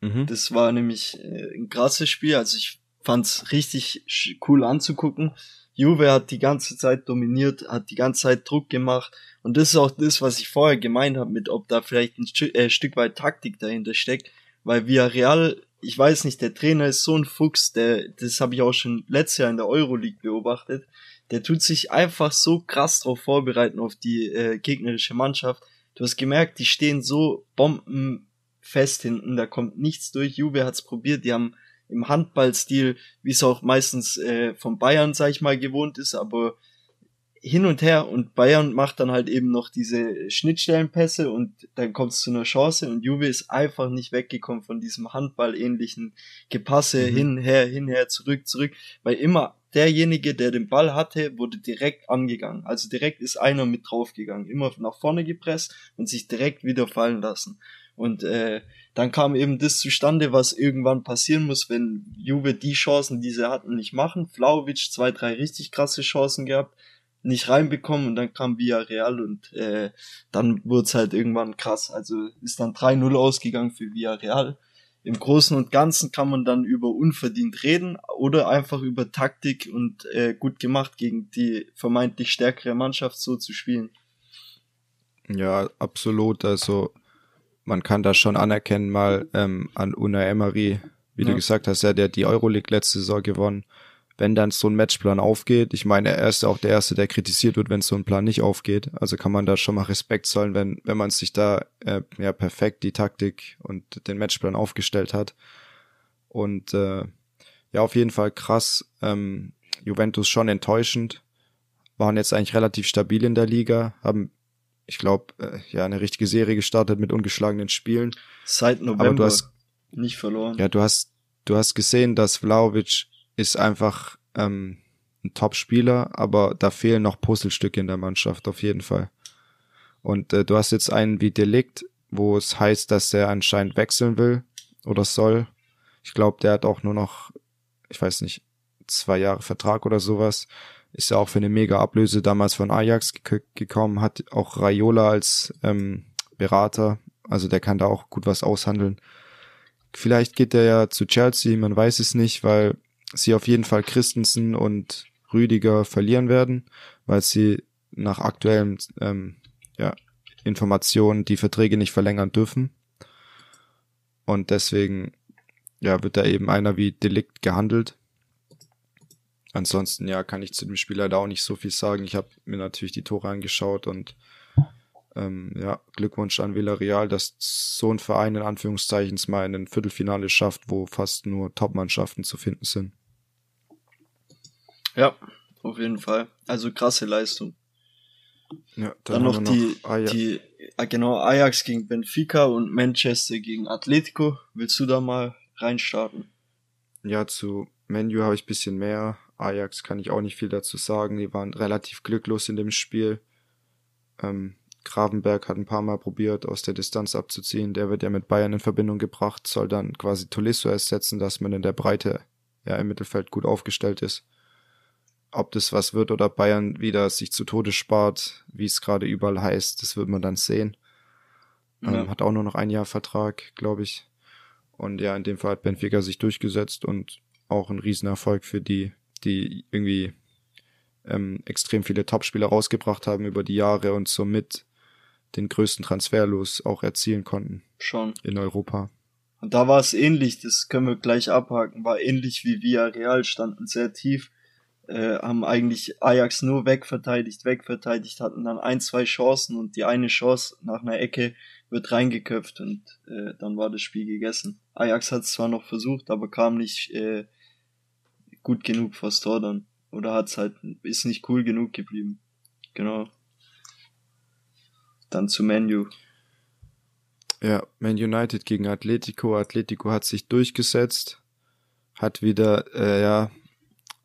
Mhm. Das war nämlich äh, ein krasses Spiel. Also ich fand's richtig cool anzugucken. Juve hat die ganze Zeit dominiert, hat die ganze Zeit Druck gemacht. Und das ist auch das, was ich vorher gemeint habe, mit ob da vielleicht ein Stück, äh, Stück weit Taktik dahinter steckt weil Villarreal, ich weiß nicht, der Trainer ist so ein Fuchs, der, das habe ich auch schon letztes Jahr in der Euroleague beobachtet, der tut sich einfach so krass drauf vorbereiten auf die äh, gegnerische Mannschaft. Du hast gemerkt, die stehen so bombenfest hinten, da kommt nichts durch. Juve hat's probiert, die haben im Handballstil, wie es auch meistens äh, von Bayern, sag ich mal, gewohnt ist, aber hin und her und Bayern macht dann halt eben noch diese Schnittstellenpässe und dann kommt es zu einer Chance und Juve ist einfach nicht weggekommen von diesem Handball-ähnlichen Gepasse mhm. hin, her, hin, her, zurück, zurück, weil immer derjenige, der den Ball hatte, wurde direkt angegangen. Also direkt ist einer mit draufgegangen, immer nach vorne gepresst und sich direkt wieder fallen lassen. Und äh, dann kam eben das zustande, was irgendwann passieren muss, wenn Juve die Chancen, die sie hatten, nicht machen. Flauwitsch zwei, drei richtig krasse Chancen gehabt nicht reinbekommen und dann kam Villarreal und äh, dann wurde halt irgendwann krass. Also ist dann 3-0 ausgegangen für Villarreal. Im Großen und Ganzen kann man dann über unverdient reden oder einfach über Taktik und äh, gut gemacht gegen die vermeintlich stärkere Mannschaft so zu spielen. Ja, absolut. Also man kann das schon anerkennen mal ähm, an Una Emery, wie ja. du gesagt hast, ja, der hat die Euroleague letzte Saison gewonnen wenn dann so ein Matchplan aufgeht. Ich meine, er ist auch der Erste, der kritisiert wird, wenn so ein Plan nicht aufgeht. Also kann man da schon mal Respekt zollen, wenn, wenn man sich da äh, ja perfekt die Taktik und den Matchplan aufgestellt hat. Und äh, ja, auf jeden Fall krass. Ähm, Juventus schon enttäuschend. Waren jetzt eigentlich relativ stabil in der Liga, haben, ich glaube, äh, ja, eine richtige Serie gestartet mit ungeschlagenen Spielen. Seit November Aber du hast, nicht verloren. Ja, du hast, du hast gesehen, dass Vlaovic ist einfach ähm, ein Top-Spieler, aber da fehlen noch Puzzlestücke in der Mannschaft auf jeden Fall. Und äh, du hast jetzt einen wie Delikt, wo es heißt, dass er anscheinend wechseln will oder soll. Ich glaube, der hat auch nur noch, ich weiß nicht, zwei Jahre Vertrag oder sowas. Ist ja auch für eine mega Ablöse damals von Ajax gekommen, hat auch Raiola als ähm, Berater, also der kann da auch gut was aushandeln. Vielleicht geht er ja zu Chelsea, man weiß es nicht, weil sie auf jeden Fall Christensen und Rüdiger verlieren werden, weil sie nach aktuellen ähm, ja, Informationen die Verträge nicht verlängern dürfen. Und deswegen ja, wird da eben einer wie Delikt gehandelt. Ansonsten ja, kann ich zu dem Spieler da auch nicht so viel sagen. Ich habe mir natürlich die Tore angeschaut und ähm, ja, Glückwunsch an Villarreal, dass so ein Verein in Anführungszeichen mal in ein Viertelfinale schafft, wo fast nur Top-Mannschaften zu finden sind. Ja, auf jeden Fall. Also krasse Leistung. Ja, dann, dann noch, noch die, Ajax. die, ah, genau, Ajax gegen Benfica und Manchester gegen Atletico. Willst du da mal reinstarten? Ja, zu Menu habe ich bisschen mehr. Ajax kann ich auch nicht viel dazu sagen. Die waren relativ glücklos in dem Spiel. Ähm, Gravenberg hat ein paar Mal probiert, aus der Distanz abzuziehen. Der wird ja mit Bayern in Verbindung gebracht, soll dann quasi Tolisso ersetzen, dass man in der Breite ja im Mittelfeld gut aufgestellt ist. Ob das was wird oder Bayern wieder sich zu Tode spart, wie es gerade überall heißt, das wird man dann sehen. Ja. Ähm, hat auch nur noch ein Jahr Vertrag, glaube ich. Und ja, in dem Fall hat Benfica sich durchgesetzt und auch ein Riesenerfolg für die, die irgendwie ähm, extrem viele Topspieler rausgebracht haben über die Jahre und somit den größten Transferlos auch erzielen konnten. Schon. In Europa. Und da war es ähnlich, das können wir gleich abhaken, war ähnlich wie Villarreal, standen sehr tief, äh, haben eigentlich Ajax nur wegverteidigt, wegverteidigt, hatten dann ein, zwei Chancen und die eine Chance nach einer Ecke wird reingeköpft und äh, dann war das Spiel gegessen. Ajax hat es zwar noch versucht, aber kam nicht äh, gut genug vors Tor dann. Oder hat's halt, ist nicht cool genug geblieben. Genau. Dann zu Menu. Ja, Man United gegen Atletico. Atletico hat sich durchgesetzt, hat wieder, äh, ja,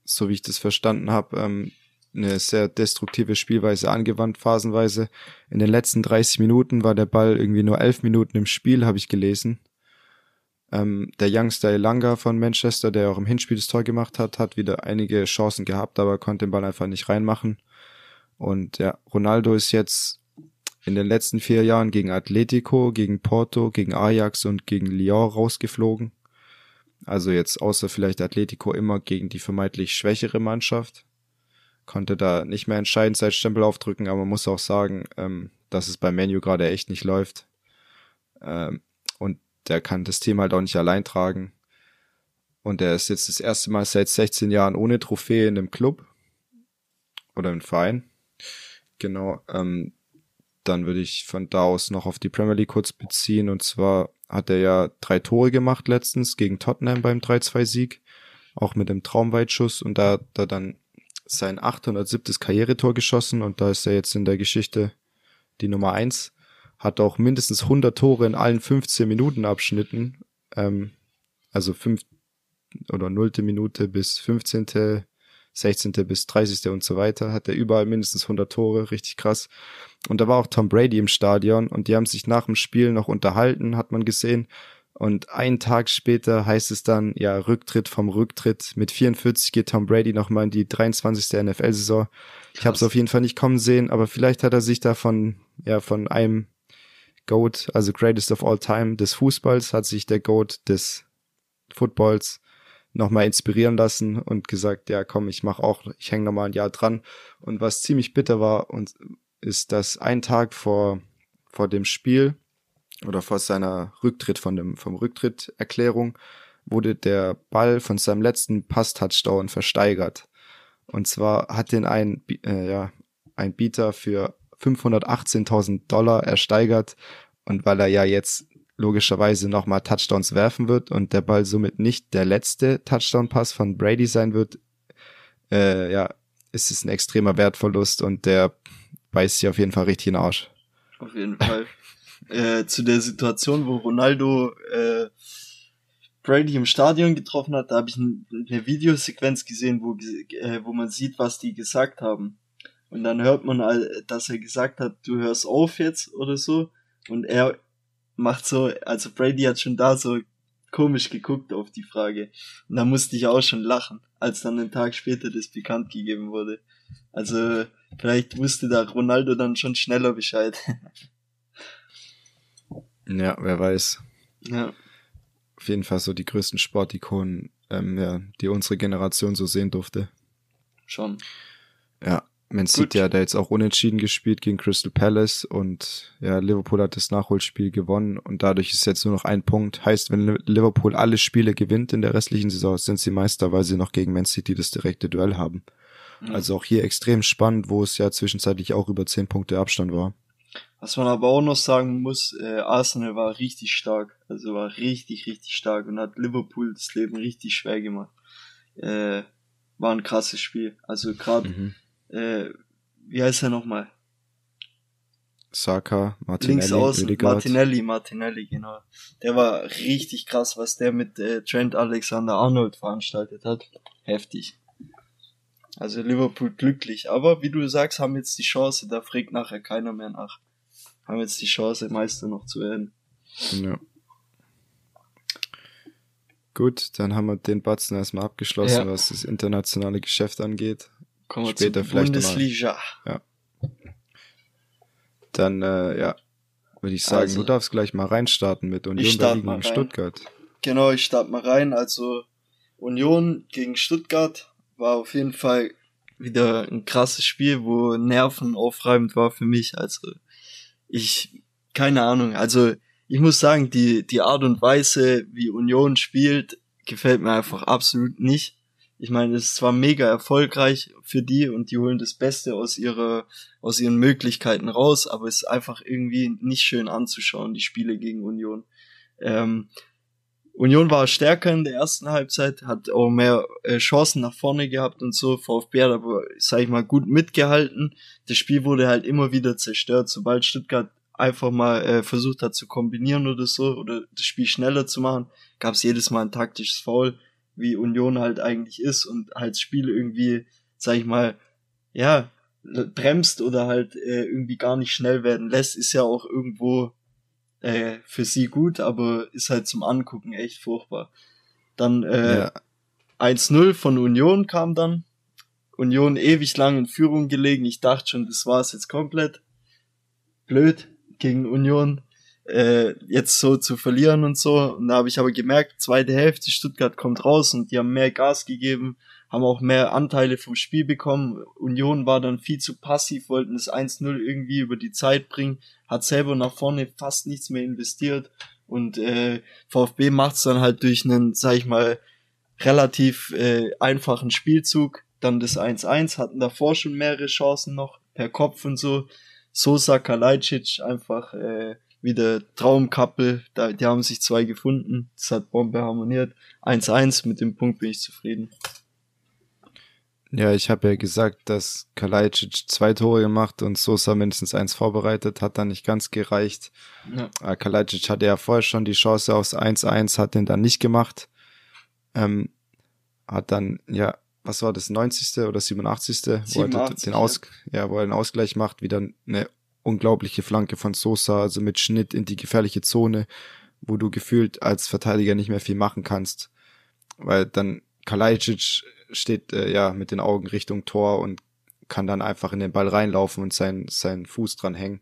so wie ich das verstanden habe, ähm, eine sehr destruktive Spielweise angewandt, phasenweise. In den letzten 30 Minuten war der Ball irgendwie nur 11 Minuten im Spiel, habe ich gelesen. Ähm, der Youngster Elanga von Manchester, der auch im Hinspiel das Tor gemacht hat, hat wieder einige Chancen gehabt, aber konnte den Ball einfach nicht reinmachen. Und ja, Ronaldo ist jetzt in den letzten vier Jahren gegen Atletico, gegen Porto, gegen Ajax und gegen Lyon rausgeflogen. Also jetzt außer vielleicht Atletico immer gegen die vermeintlich schwächere Mannschaft. Konnte da nicht mehr entscheidend sein Stempel aufdrücken, aber man muss auch sagen, ähm, dass es beim Menu gerade echt nicht läuft. Ähm, der kann das Team halt auch nicht allein tragen. Und er ist jetzt das erste Mal seit 16 Jahren ohne Trophäe in einem Club oder im Verein. Genau. Ähm, dann würde ich von da aus noch auf die Premier League kurz beziehen. Und zwar hat er ja drei Tore gemacht letztens gegen Tottenham beim 3-2-Sieg. Auch mit dem Traumweitschuss. Und da hat er dann sein 807. Karrieretor geschossen. Und da ist er jetzt in der Geschichte die Nummer eins hat auch mindestens 100 Tore in allen 15 Minuten Abschnitten, ähm, also fünf oder nullte Minute bis 15., 16. bis 30. und so weiter, hat er überall mindestens 100 Tore, richtig krass. Und da war auch Tom Brady im Stadion und die haben sich nach dem Spiel noch unterhalten, hat man gesehen. Und einen Tag später heißt es dann, ja, Rücktritt vom Rücktritt. Mit 44 geht Tom Brady nochmal in die 23. NFL-Saison. Ich habe es auf jeden Fall nicht kommen sehen, aber vielleicht hat er sich da von, ja, von einem GOAT, also Greatest of All Time des Fußballs, hat sich der GOAT des Footballs nochmal inspirieren lassen und gesagt, ja komm, ich mach auch, ich hänge nochmal ein Jahr dran. Und was ziemlich bitter war, und ist, dass ein Tag vor, vor dem Spiel oder vor seiner Rücktritt von dem, vom Rücktritt-Erklärung wurde der Ball von seinem letzten Pass-Touchdown versteigert. Und zwar hat den ein, äh, ja, ein Bieter für 518.000 Dollar ersteigert und weil er ja jetzt logischerweise nochmal Touchdowns werfen wird und der Ball somit nicht der letzte Touchdown-Pass von Brady sein wird, äh, ja, ist es ein extremer Wertverlust und der beißt sich auf jeden Fall richtig in den Arsch. Auf jeden Fall. äh, zu der Situation, wo Ronaldo äh, Brady im Stadion getroffen hat, da habe ich eine Videosequenz gesehen, wo, äh, wo man sieht, was die gesagt haben. Und dann hört man, dass er gesagt hat, du hörst auf jetzt oder so. Und er macht so, also Brady hat schon da so komisch geguckt auf die Frage. Und da musste ich auch schon lachen, als dann einen Tag später das bekannt gegeben wurde. Also vielleicht wusste da Ronaldo dann schon schneller Bescheid. ja, wer weiß. Ja. Auf jeden Fall so die größten Sportikonen, ähm, ja, die unsere Generation so sehen durfte. Schon. Ja, man sieht ja, der jetzt auch unentschieden gespielt gegen Crystal Palace und ja, Liverpool hat das Nachholspiel gewonnen und dadurch ist jetzt nur noch ein Punkt. Heißt, wenn Liverpool alle Spiele gewinnt in der restlichen Saison, sind sie Meister, weil sie noch gegen Man City das direkte Duell haben. Mhm. Also auch hier extrem spannend, wo es ja zwischenzeitlich auch über zehn Punkte Abstand war. Was man aber auch noch sagen muss, äh, Arsenal war richtig stark, also war richtig, richtig stark und hat Liverpool das Leben richtig schwer gemacht. Äh, war ein krasses Spiel. Also gerade mhm äh, wie heißt er nochmal? Saka, Martinelli, Links außen. Martinelli, Martinelli, genau. Der war richtig krass, was der mit äh, Trent Alexander-Arnold veranstaltet hat. Heftig. Also Liverpool glücklich. Aber wie du sagst, haben jetzt die Chance, da fragt nachher keiner mehr nach. haben jetzt die Chance, Meister noch zu werden. Ja. Gut, dann haben wir den Batzen erstmal abgeschlossen, ja. was das internationale Geschäft angeht. Kommen wir Später vielleicht Bundesliga. Mal. Ja. Dann, äh, ja, würde ich sagen, also, du darfst gleich mal reinstarten mit Union Berlin gegen Stuttgart. Genau, ich starte mal rein. Also Union gegen Stuttgart war auf jeden Fall wieder ein krasses Spiel, wo Nerven aufreibend war für mich. Also ich, keine Ahnung, also ich muss sagen, die, die Art und Weise, wie Union spielt, gefällt mir einfach absolut nicht. Ich meine, es ist zwar mega erfolgreich für die und die holen das Beste aus ihrer, aus ihren Möglichkeiten raus, aber es ist einfach irgendwie nicht schön anzuschauen, die Spiele gegen Union. Ähm, Union war stärker in der ersten Halbzeit, hat auch mehr äh, Chancen nach vorne gehabt und so. VfB hat aber, sag ich mal, gut mitgehalten. Das Spiel wurde halt immer wieder zerstört, sobald Stuttgart einfach mal äh, versucht hat zu kombinieren oder so oder das Spiel schneller zu machen, gab es jedes Mal ein taktisches Foul, wie Union halt eigentlich ist und halt Spiel irgendwie, sag ich mal, ja, bremst oder halt äh, irgendwie gar nicht schnell werden lässt, ist ja auch irgendwo äh, für sie gut, aber ist halt zum Angucken echt furchtbar. Dann äh, ja. 1-0 von Union kam dann. Union ewig lang in Führung gelegen. Ich dachte schon, das war's jetzt komplett. Blöd gegen Union äh, jetzt so zu verlieren und so. Und da habe ich aber gemerkt, zweite Hälfte, Stuttgart kommt raus und die haben mehr Gas gegeben, haben auch mehr Anteile vom Spiel bekommen. Union war dann viel zu passiv, wollten das 1-0 irgendwie über die Zeit bringen, hat selber nach vorne fast nichts mehr investiert und äh, VfB macht es dann halt durch einen, sag ich mal, relativ äh, einfachen Spielzug, dann das 1-1, hatten davor schon mehrere Chancen noch per Kopf und so. Sosa Kalajdzic einfach äh, wieder Traumkappel, da, die haben sich zwei gefunden, das hat Bombe harmoniert. 1-1, mit dem Punkt bin ich zufrieden. Ja, ich habe ja gesagt, dass Kalajdzic zwei Tore gemacht und Sosa mindestens eins vorbereitet, hat dann nicht ganz gereicht. Ja. Äh, Kalajdzic hatte ja vorher schon die Chance aufs 1-1, hat den dann nicht gemacht. Ähm, hat dann, ja, was war das, 90. oder 87. 87 wo er den Aus, ja, wo er den Ausgleich macht, wieder eine unglaubliche Flanke von Sosa, also mit Schnitt in die gefährliche Zone, wo du gefühlt als Verteidiger nicht mehr viel machen kannst. Weil dann Kalajdzic steht äh, ja mit den Augen Richtung Tor und kann dann einfach in den Ball reinlaufen und seinen, seinen Fuß dran hängen.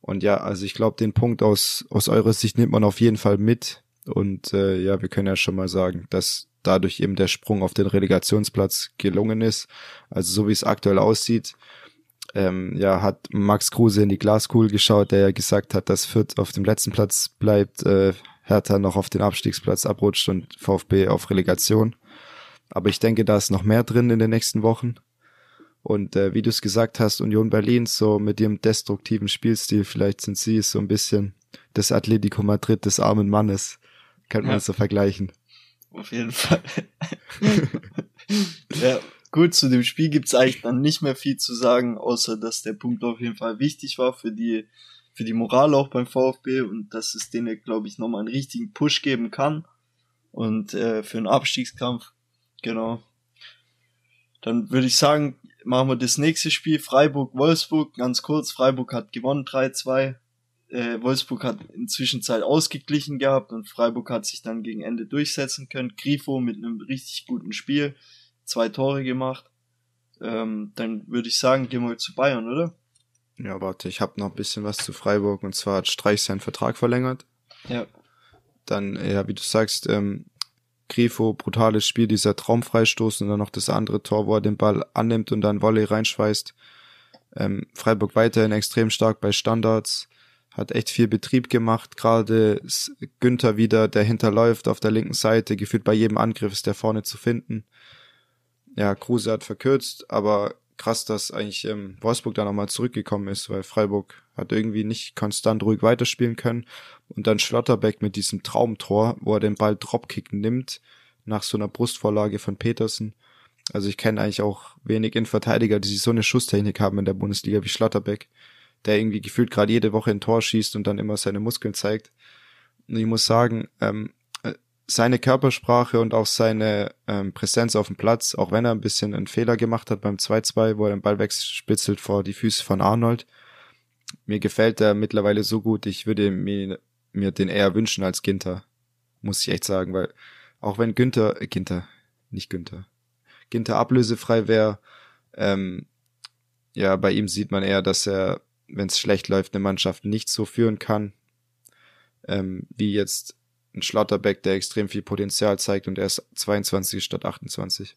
Und ja, also ich glaube, den Punkt aus, aus eurer Sicht nimmt man auf jeden Fall mit. Und äh, ja, wir können ja schon mal sagen, dass dadurch eben der Sprung auf den Relegationsplatz gelungen ist. Also so wie es aktuell aussieht, ähm, ja, hat Max Kruse in die Glaskugel geschaut, der ja gesagt hat, dass Fürth auf dem letzten Platz bleibt, äh, Hertha noch auf den Abstiegsplatz abrutscht und VfB auf Relegation. Aber ich denke, da ist noch mehr drin in den nächsten Wochen. Und äh, wie du es gesagt hast, Union Berlin, so mit ihrem destruktiven Spielstil, vielleicht sind sie so ein bisschen das Atletico Madrid des armen Mannes. Könnte man ja. so vergleichen. Auf jeden Fall. ja, gut, zu dem Spiel gibt's eigentlich dann nicht mehr viel zu sagen, außer dass der Punkt auf jeden Fall wichtig war für die, für die Moral auch beim VfB und dass es denen, glaube ich, nochmal einen richtigen Push geben kann. Und äh, für einen Abstiegskampf, genau. Dann würde ich sagen, machen wir das nächste Spiel, Freiburg-Wolfsburg, ganz kurz. Freiburg hat gewonnen 3-2 äh, Wolfsburg hat inzwischen Zeit ausgeglichen gehabt und Freiburg hat sich dann gegen Ende durchsetzen können. Grifo mit einem richtig guten Spiel, zwei Tore gemacht. Ähm, dann würde ich sagen, gehen wir zu Bayern, oder? Ja, warte, ich habe noch ein bisschen was zu Freiburg und zwar hat Streich seinen Vertrag verlängert. Ja. Dann, ja, wie du sagst, ähm, Grifo, brutales Spiel, dieser Traumfreistoß und dann noch das andere Tor, wo er den Ball annimmt und dann Volley reinschweißt. Ähm, Freiburg weiterhin extrem stark bei Standards hat echt viel Betrieb gemacht. Gerade Günther wieder, der hinterläuft auf der linken Seite, gefühlt bei jedem Angriff ist der vorne zu finden. Ja, Kruse hat verkürzt, aber krass, dass eigentlich ähm, Wolfsburg da nochmal zurückgekommen ist, weil Freiburg hat irgendwie nicht konstant ruhig weiterspielen können. Und dann Schlotterbeck mit diesem Traumtor, wo er den Ball Dropkick nimmt, nach so einer Brustvorlage von Petersen. Also ich kenne eigentlich auch wenig Innenverteidiger, die so eine Schusstechnik haben in der Bundesliga wie Schlotterbeck der irgendwie gefühlt gerade jede Woche ein Tor schießt und dann immer seine Muskeln zeigt. Und ich muss sagen, ähm, äh, seine Körpersprache und auch seine ähm, Präsenz auf dem Platz, auch wenn er ein bisschen einen Fehler gemacht hat beim 2-2, wo er den Ball wegspitzelt vor die Füße von Arnold, mir gefällt er mittlerweile so gut, ich würde mir, mir den eher wünschen als Ginter. Muss ich echt sagen, weil auch wenn Günther, äh, Ginter, nicht Günther, Ginter ablösefrei wäre, ähm, ja, bei ihm sieht man eher, dass er, wenn es schlecht läuft, eine Mannschaft nicht so führen kann, ähm, wie jetzt ein Schlotterbeck, der extrem viel Potenzial zeigt und er ist 22 statt 28.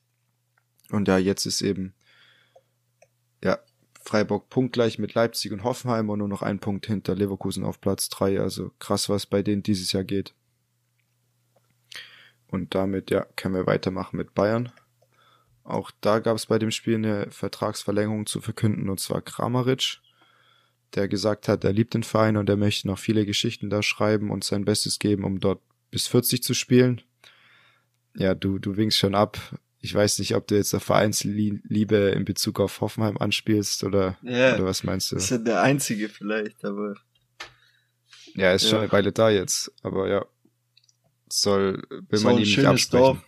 Und ja, jetzt ist eben, ja, Freiburg punktgleich mit Leipzig und Hoffenheim und nur noch ein Punkt hinter Leverkusen auf Platz drei. Also krass, was bei denen dieses Jahr geht. Und damit, ja, können wir weitermachen mit Bayern. Auch da gab es bei dem Spiel eine Vertragsverlängerung zu verkünden, und zwar Kramaric, der gesagt hat, er liebt den Verein und er möchte noch viele Geschichten da schreiben und sein Bestes geben, um dort bis 40 zu spielen. Ja, du, du winkst schon ab. Ich weiß nicht, ob du jetzt der Vereinsliebe in Bezug auf Hoffenheim anspielst oder, ja, oder was meinst du? Ist ja der einzige vielleicht, aber. Ja, ist ja. schon eine Weile da jetzt, aber ja. Soll, will so man ihm nicht absprechen. Dorf.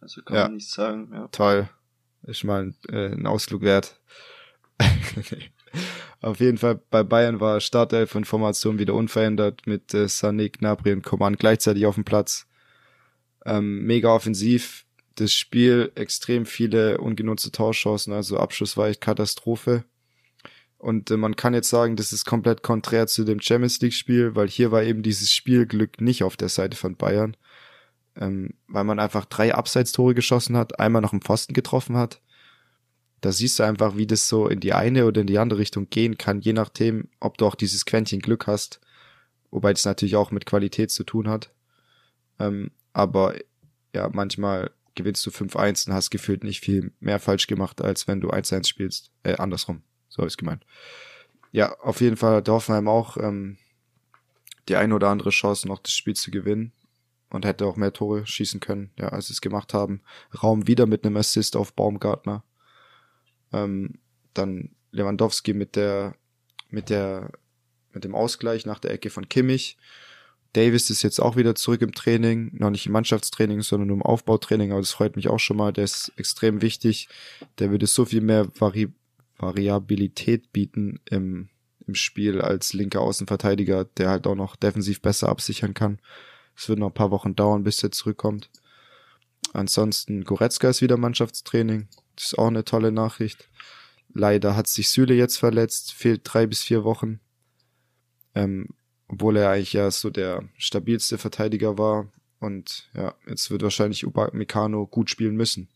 Also kann ja. man nicht sagen, ja. Toll. Ist mal ein, äh, ein Ausflug wert. Auf jeden Fall bei Bayern war Startelf und Formation wieder unverändert mit äh, Sané, Gnabry und Coman gleichzeitig auf dem Platz. Ähm, mega offensiv. Das Spiel extrem viele ungenutzte Torchancen, also Abschluss war echt Katastrophe. Und äh, man kann jetzt sagen, das ist komplett konträr zu dem Champions League Spiel, weil hier war eben dieses Spielglück nicht auf der Seite von Bayern, ähm, weil man einfach drei Abseitstore geschossen hat, einmal noch im Pfosten getroffen hat da siehst du einfach, wie das so in die eine oder in die andere Richtung gehen kann, je nachdem, ob du auch dieses Quäntchen Glück hast, wobei das natürlich auch mit Qualität zu tun hat. Ähm, aber ja, manchmal gewinnst du 5-1 und hast gefühlt nicht viel mehr falsch gemacht, als wenn du 1-1 spielst. Äh, andersrum. So habe ich gemeint. Ja, auf jeden Fall hat Hoffenheim auch ähm, die ein oder andere Chance, noch das Spiel zu gewinnen. Und hätte auch mehr Tore schießen können, ja, als sie es gemacht haben. Raum wieder mit einem Assist auf Baumgartner. Ähm, dann Lewandowski mit der, mit der, mit dem Ausgleich nach der Ecke von Kimmich. Davis ist jetzt auch wieder zurück im Training, noch nicht im Mannschaftstraining, sondern nur im Aufbautraining, aber das freut mich auch schon mal. Der ist extrem wichtig. Der würde so viel mehr Vari Variabilität bieten im, im Spiel als linker Außenverteidiger, der halt auch noch defensiv besser absichern kann. Es wird noch ein paar Wochen dauern, bis er zurückkommt. Ansonsten Goretzka ist wieder Mannschaftstraining. Das ist auch eine tolle Nachricht. Leider hat sich Süle jetzt verletzt, fehlt drei bis vier Wochen. Ähm, obwohl er eigentlich ja so der stabilste Verteidiger war. Und ja, jetzt wird wahrscheinlich Upamecano gut spielen müssen.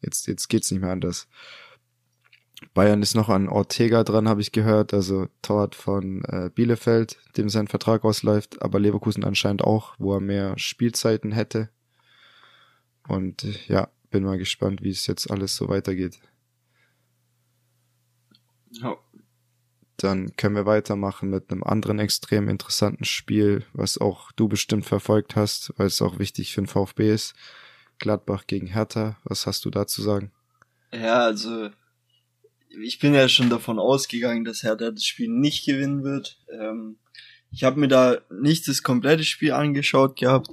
Jetzt, jetzt geht's nicht mehr anders. Bayern ist noch an Ortega dran, habe ich gehört, also Torwart von äh, Bielefeld, dem sein Vertrag ausläuft, aber Leverkusen anscheinend auch, wo er mehr Spielzeiten hätte. Und äh, ja, bin mal gespannt, wie es jetzt alles so weitergeht. Ja. Dann können wir weitermachen mit einem anderen extrem interessanten Spiel, was auch du bestimmt verfolgt hast, weil es auch wichtig für den VfB ist. Gladbach gegen Hertha. Was hast du da zu sagen? Ja, also ich bin ja schon davon ausgegangen, dass Hertha das Spiel nicht gewinnen wird. Ähm, ich habe mir da nicht das komplette Spiel angeschaut gehabt,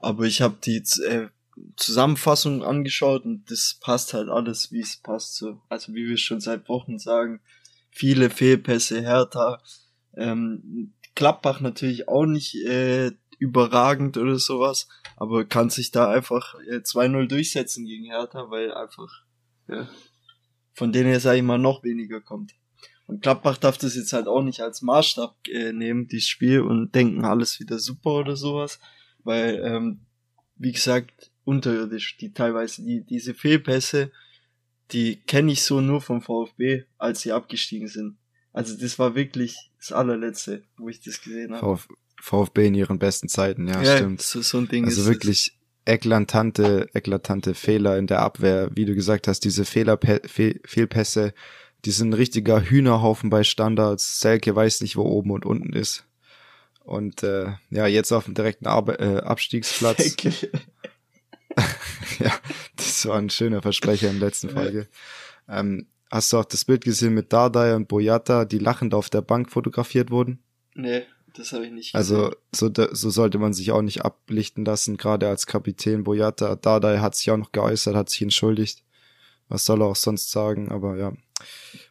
aber ich habe die äh, Zusammenfassung angeschaut und das passt halt alles, wie es passt. So. Also wie wir schon seit Wochen sagen, viele Fehlpässe, Hertha. Ähm, Klappbach natürlich auch nicht äh, überragend oder sowas, aber kann sich da einfach äh, 2-0 durchsetzen gegen Hertha, weil einfach ja, von denen her, sag ich mal, noch weniger kommt. Und Klappbach darf das jetzt halt auch nicht als Maßstab äh, nehmen, dieses Spiel, und denken alles wieder super oder sowas, weil, ähm, wie gesagt, unterirdisch, die teilweise, die, diese Fehlpässe, die kenne ich so nur vom VfB, als sie abgestiegen sind. Also das war wirklich das allerletzte, wo ich das gesehen habe. Vf VfB in ihren besten Zeiten, ja, ja stimmt. So, so ein Ding also wirklich eklatante, eklatante Fehler in der Abwehr, wie du gesagt hast, diese Fehler, Fe Fehlpässe, die sind ein richtiger Hühnerhaufen bei Standards. Selke weiß nicht, wo oben und unten ist. Und äh, ja, jetzt auf dem direkten Ar äh, Abstiegsplatz. Selke. ja, das war ein schöner Versprecher in der letzten Folge. Ähm, hast du auch das Bild gesehen mit Dardai und Boyata, die lachend auf der Bank fotografiert wurden? Nee, das habe ich nicht gesehen. Also so, so sollte man sich auch nicht ablichten lassen, gerade als Kapitän Boyata. Dardai hat sich auch noch geäußert, hat sich entschuldigt. Was soll er auch sonst sagen, aber ja.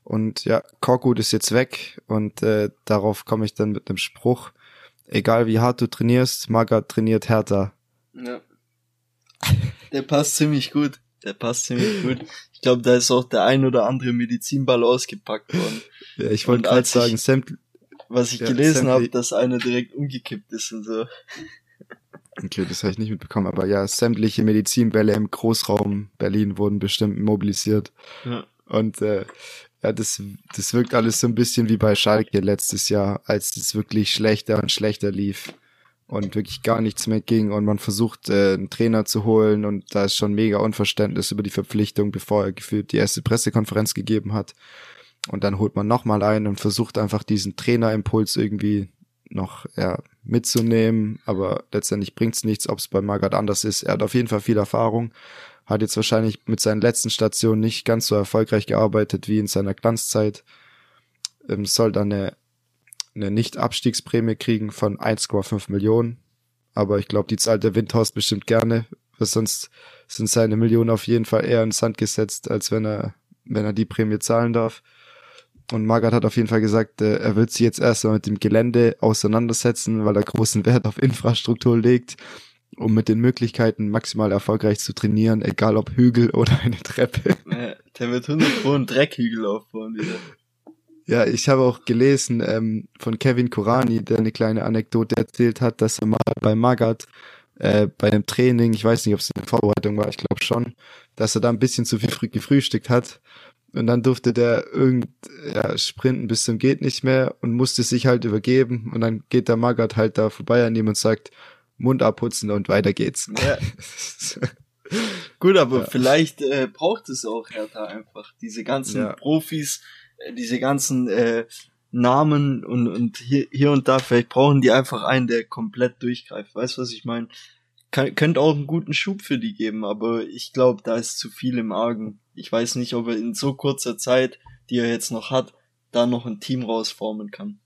Und ja, Korkut ist jetzt weg und äh, darauf komme ich dann mit einem Spruch. Egal wie hart du trainierst, Magath trainiert härter. Ja. Der passt ziemlich gut. Der passt ziemlich gut. Ich glaube, da ist auch der ein oder andere Medizinball ausgepackt worden. Ja, ich wollte gerade sagen, Samt was ich ja, gelesen habe, dass einer direkt umgekippt ist und so. Okay, das habe ich nicht mitbekommen, aber ja, sämtliche Medizinbälle im Großraum Berlin wurden bestimmt mobilisiert. Ja. Und äh, ja, das, das wirkt alles so ein bisschen wie bei Schalke letztes Jahr, als es wirklich schlechter und schlechter lief und wirklich gar nichts mehr ging und man versucht, äh, einen Trainer zu holen und da ist schon mega Unverständnis über die Verpflichtung, bevor er gefühlt die erste Pressekonferenz gegeben hat. Und dann holt man nochmal ein und versucht einfach diesen Trainerimpuls irgendwie noch ja, mitzunehmen, aber letztendlich bringt's nichts, ob es bei Magath anders ist. Er hat auf jeden Fall viel Erfahrung, hat jetzt wahrscheinlich mit seinen letzten Stationen nicht ganz so erfolgreich gearbeitet wie in seiner Glanzzeit. Ähm, soll dann eine, eine Nicht-Abstiegsprämie kriegen von 1,5 Millionen. Aber ich glaube, die zahlt der Windhorst bestimmt gerne, weil sonst sind seine Millionen auf jeden Fall eher ins Sand gesetzt, als wenn er, wenn er die Prämie zahlen darf. Und Margaret hat auf jeden Fall gesagt, äh, er wird sich jetzt erstmal mit dem Gelände auseinandersetzen, weil er großen Wert auf Infrastruktur legt, um mit den Möglichkeiten maximal erfolgreich zu trainieren, egal ob Hügel oder eine Treppe. Der wird 100 Pro einen Dreckhügel aufbauen wieder. Ja, ich habe auch gelesen ähm, von Kevin Kurani, der eine kleine Anekdote erzählt hat, dass er mal bei Magat äh, bei einem Training, ich weiß nicht, ob es eine Vorbereitung war, ich glaube schon, dass er da ein bisschen zu viel gefrühstückt hat und dann durfte der irgend, ja, sprinten bis zum geht nicht mehr und musste sich halt übergeben. Und dann geht der Magath halt da vorbei an ihm und sagt, Mund abputzen und weiter geht's. Ja. Gut, aber ja. vielleicht äh, braucht es auch Hertha einfach. Diese ganzen. Profis, diese ganzen äh, Namen und, und hier, hier und da, vielleicht brauchen die einfach einen, der komplett durchgreift. Weißt du, was ich meine? könnte auch einen guten Schub für die geben, aber ich glaube, da ist zu viel im Argen. Ich weiß nicht, ob er in so kurzer Zeit, die er jetzt noch hat, da noch ein Team rausformen kann.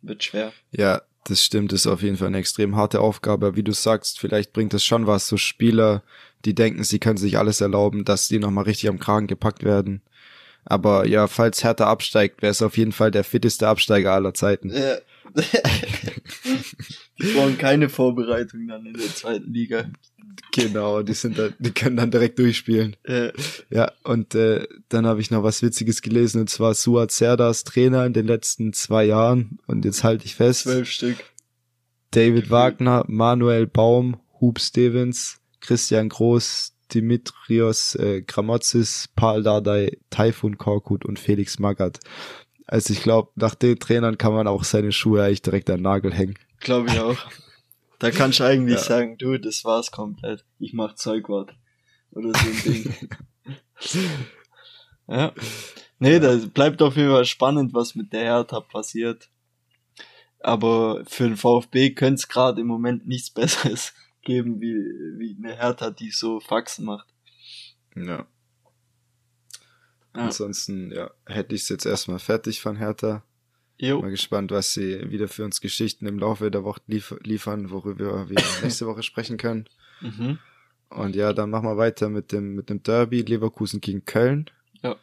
Wird schwer. Ja, das stimmt, ist auf jeden Fall eine extrem harte Aufgabe. Wie du sagst, vielleicht bringt es schon was, so Spieler, die denken, sie können sich alles erlauben, dass die nochmal richtig am Kragen gepackt werden. Aber ja, falls Hertha absteigt, wäre es auf jeden Fall der fitteste Absteiger aller Zeiten. Ja. die brauchen keine Vorbereitung dann in der zweiten Liga. Genau, die sind da, die können dann direkt durchspielen. Ja, ja und äh, dann habe ich noch was Witziges gelesen und zwar Suat Serdas Trainer in den letzten zwei Jahren und jetzt halte ich fest. Zwölf Stück. David Wagner, Manuel Baum, Hub Stevens, Christian Groß, Dimitrios äh, Gramozis, Paul Dardai, Taifun Korkut und Felix Magath. Also ich glaube, nach den Trainern kann man auch seine Schuhe eigentlich direkt an den Nagel hängen. Glaube ich auch. Da kannst du eigentlich ja. sagen, du, das war's komplett. Ich mach Zeugwort. Oder so ein Ding. ja. Nee, da bleibt auf jeden Fall spannend, was mit der Hertha passiert. Aber für den VfB könnte es gerade im Moment nichts Besseres geben, wie, wie eine Hertha, die so Faxen macht. Ja. Ja. Ansonsten, ja, hätte ich es jetzt erstmal fertig von Hertha. Jo. Mal gespannt, was sie wieder für uns Geschichten im Laufe der Woche lief liefern, worüber wir nächste Woche sprechen können. Mhm. Und ja, dann machen wir weiter mit dem, mit dem Derby Leverkusen gegen Köln. Ja.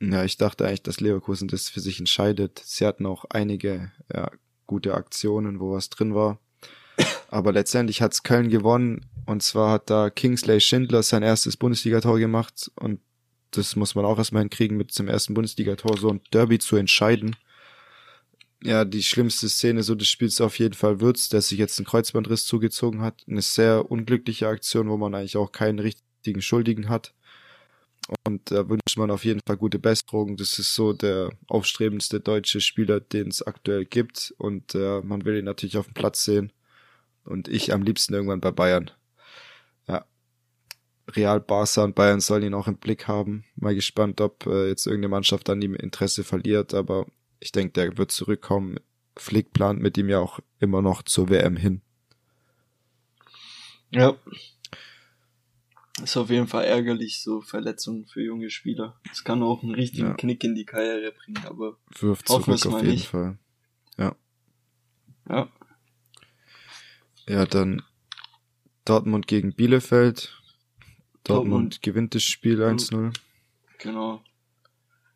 Ja, ich dachte eigentlich, dass Leverkusen das für sich entscheidet. Sie hatten auch einige ja, gute Aktionen, wo was drin war. Aber letztendlich hat's Köln gewonnen. Und zwar hat da Kingsley Schindler sein erstes Bundesligator gemacht und das muss man auch erstmal hinkriegen, mit zum ersten Bundesligator so ein Derby zu entscheiden. Ja, die schlimmste Szene so des Spiels auf jeden Fall Würz, der sich jetzt einen Kreuzbandriss zugezogen hat. Eine sehr unglückliche Aktion, wo man eigentlich auch keinen richtigen Schuldigen hat. Und da wünscht man auf jeden Fall gute Besserung. Das ist so der aufstrebendste deutsche Spieler, den es aktuell gibt. Und äh, man will ihn natürlich auf dem Platz sehen. Und ich am liebsten irgendwann bei Bayern. Real, Barca und Bayern sollen ihn auch im Blick haben. Mal gespannt, ob äh, jetzt irgendeine Mannschaft an ihm Interesse verliert, aber ich denke, der wird zurückkommen. Flick plant mit ihm ja auch immer noch zur WM hin. Ja. Ist auf jeden Fall ärgerlich, so Verletzungen für junge Spieler. Das kann auch einen richtigen ja. Knick in die Karriere bringen, aber wirft zurück auf jeden nicht. Fall. Ja. Ja. Ja, dann Dortmund gegen Bielefeld. Dortmund gewinnt das Spiel 1-0. Genau.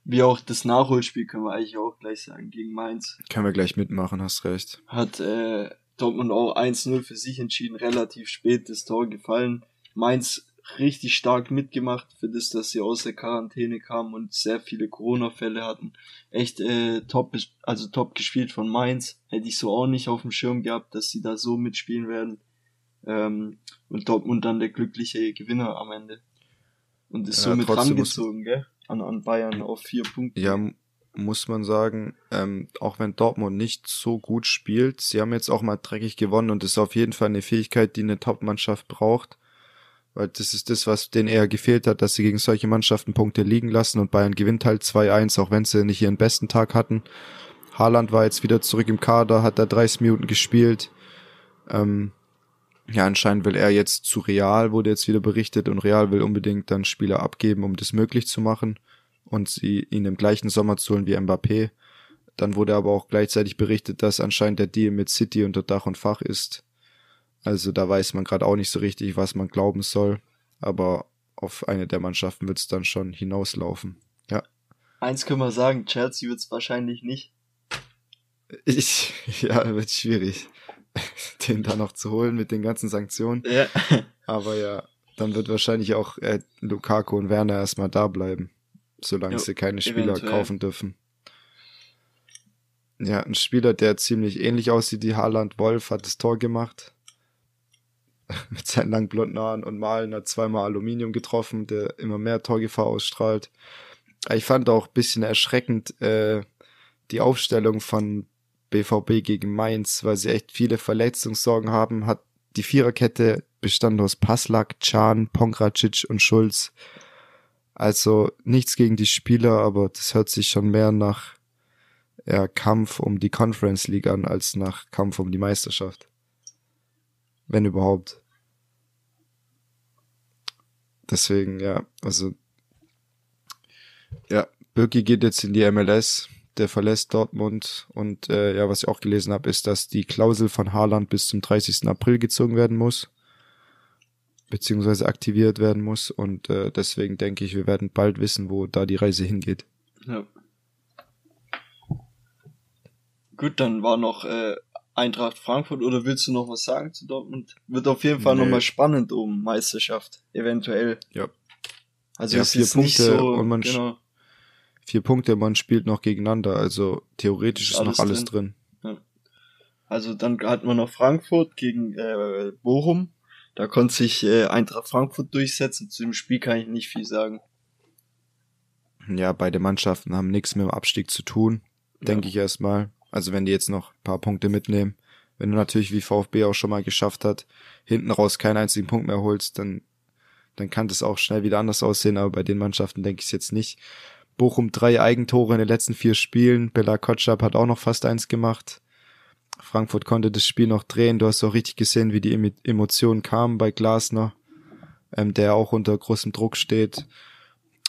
wie auch das Nachholspiel können wir eigentlich auch gleich sagen gegen Mainz. Können wir gleich mitmachen, hast recht. Hat äh, Dortmund auch 1-0 für sich entschieden, relativ spät das Tor gefallen. Mainz richtig stark mitgemacht für das, dass sie aus der Quarantäne kamen und sehr viele Corona-Fälle hatten. Echt äh, top, also top gespielt von Mainz. Hätte ich so auch nicht auf dem Schirm gehabt, dass sie da so mitspielen werden. Ähm, und Dortmund dann der glückliche Gewinner am Ende. Und ist ja, somit rangezogen, gell? An, an Bayern auf vier Punkte. Ja, muss man sagen, ähm, auch wenn Dortmund nicht so gut spielt, sie haben jetzt auch mal dreckig gewonnen und ist auf jeden Fall eine Fähigkeit, die eine Top-Mannschaft braucht. Weil das ist das, was denen eher gefehlt hat, dass sie gegen solche Mannschaften Punkte liegen lassen und Bayern gewinnt halt 2-1, auch wenn sie nicht ihren besten Tag hatten. Haaland war jetzt wieder zurück im Kader, hat da 30 Minuten gespielt. Ähm, ja, anscheinend will er jetzt zu Real, wurde jetzt wieder berichtet, und Real will unbedingt dann Spieler abgeben, um das möglich zu machen und sie ihn im gleichen Sommer zu holen wie Mbappé. Dann wurde aber auch gleichzeitig berichtet, dass anscheinend der Deal mit City unter Dach und Fach ist. Also da weiß man gerade auch nicht so richtig, was man glauben soll. Aber auf eine der Mannschaften wird es dann schon hinauslaufen. Ja. Eins können wir sagen, Chelsea wird es wahrscheinlich nicht. Ich, ja, wird schwierig, den da noch zu holen mit den ganzen Sanktionen. Ja. Aber ja, dann wird wahrscheinlich auch äh, Lukaku und Werner erstmal da bleiben, solange jo, sie keine Spieler eventuell. kaufen dürfen. Ja, ein Spieler, der ziemlich ähnlich aussieht wie Haaland Wolf, hat das Tor gemacht. mit seinen langen blonden Haaren und Malen hat zweimal Aluminium getroffen, der immer mehr Torgefahr ausstrahlt. Ich fand auch ein bisschen erschreckend äh, die Aufstellung von BVB gegen Mainz, weil sie echt viele Verletzungssorgen haben. Hat die Viererkette bestand aus Paslak, Can, Pongracic und Schulz. Also nichts gegen die Spieler, aber das hört sich schon mehr nach ja, Kampf um die Conference League an, als nach Kampf um die Meisterschaft. Wenn überhaupt. Deswegen, ja, also ja, Birki geht jetzt in die MLS, der verlässt Dortmund und äh, ja, was ich auch gelesen habe, ist, dass die Klausel von Haaland bis zum 30. April gezogen werden muss, beziehungsweise aktiviert werden muss und äh, deswegen denke ich, wir werden bald wissen, wo da die Reise hingeht. Ja. Gut, dann war noch äh, Eintracht Frankfurt oder willst du noch was sagen zu Dortmund? Wird auf jeden Fall nee. nochmal spannend um Meisterschaft, eventuell. Ja. Also ja, vier Punkte so, und man genau. vier Punkte, man spielt noch gegeneinander, also theoretisch ist, ist noch alles drin. drin. Ja. Also dann hatten wir noch Frankfurt gegen äh, Bochum. Da konnte sich äh, Eintracht Frankfurt durchsetzen. Zu dem Spiel kann ich nicht viel sagen. Ja, beide Mannschaften haben nichts mit dem Abstieg zu tun, ja. denke ich erstmal. Also wenn die jetzt noch ein paar Punkte mitnehmen. Wenn du natürlich wie VfB auch schon mal geschafft hat, hinten raus keinen einzigen Punkt mehr holst, dann, dann kann das auch schnell wieder anders aussehen, aber bei den Mannschaften denke ich es jetzt nicht. Bochum drei Eigentore in den letzten vier Spielen. Bella Kotschap hat auch noch fast eins gemacht. Frankfurt konnte das Spiel noch drehen. Du hast auch richtig gesehen, wie die Emotionen kamen bei Glasner, ähm, der auch unter großem Druck steht.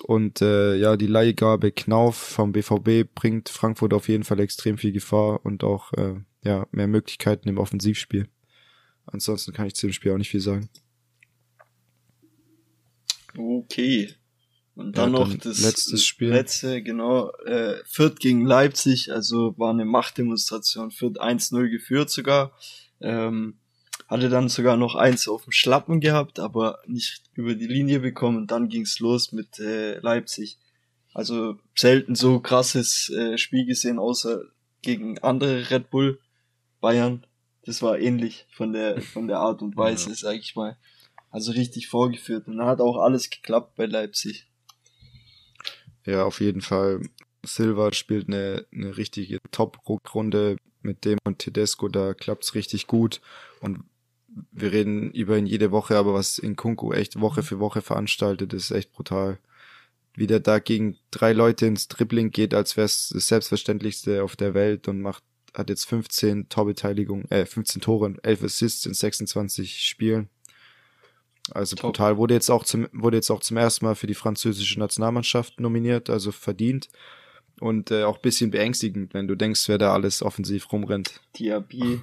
Und äh, ja, die Leihgabe Knauf vom BVB bringt Frankfurt auf jeden Fall extrem viel Gefahr und auch äh, ja, mehr Möglichkeiten im Offensivspiel. Ansonsten kann ich zu dem Spiel auch nicht viel sagen. Okay. Und dann ja, noch dann das letztes Spiel. letzte, genau, äh, Fürth gegen Leipzig, also war eine Machtdemonstration. Fürth 1-0 geführt sogar. Ähm, hatte dann sogar noch eins auf dem Schlappen gehabt, aber nicht über die Linie bekommen. Und dann ging's los mit äh, Leipzig. Also selten so krasses äh, Spiel gesehen, außer gegen andere Red Bull Bayern. Das war ähnlich von der von der Art und Weise, ja. sag ich mal. Also richtig vorgeführt. Und dann hat auch alles geklappt bei Leipzig. Ja, auf jeden Fall. Silva spielt eine, eine richtige Top-Runde mit dem und Tedesco, da klappt's richtig gut. Und wir reden über ihn jede Woche, aber was in Kunku echt Woche für Woche veranstaltet, ist echt brutal. Wie der da gegen drei Leute ins Dribbling geht, als wäre es das Selbstverständlichste auf der Welt und macht, hat jetzt 15 Torbeteiligung, äh, 15 Tore und 11 Assists in 26 Spielen. Also Top. brutal. Wurde jetzt auch zum, wurde jetzt auch zum ersten Mal für die französische Nationalmannschaft nominiert, also verdient. Und äh, auch bisschen beängstigend, wenn du denkst, wer da alles offensiv rumrennt. Diaby,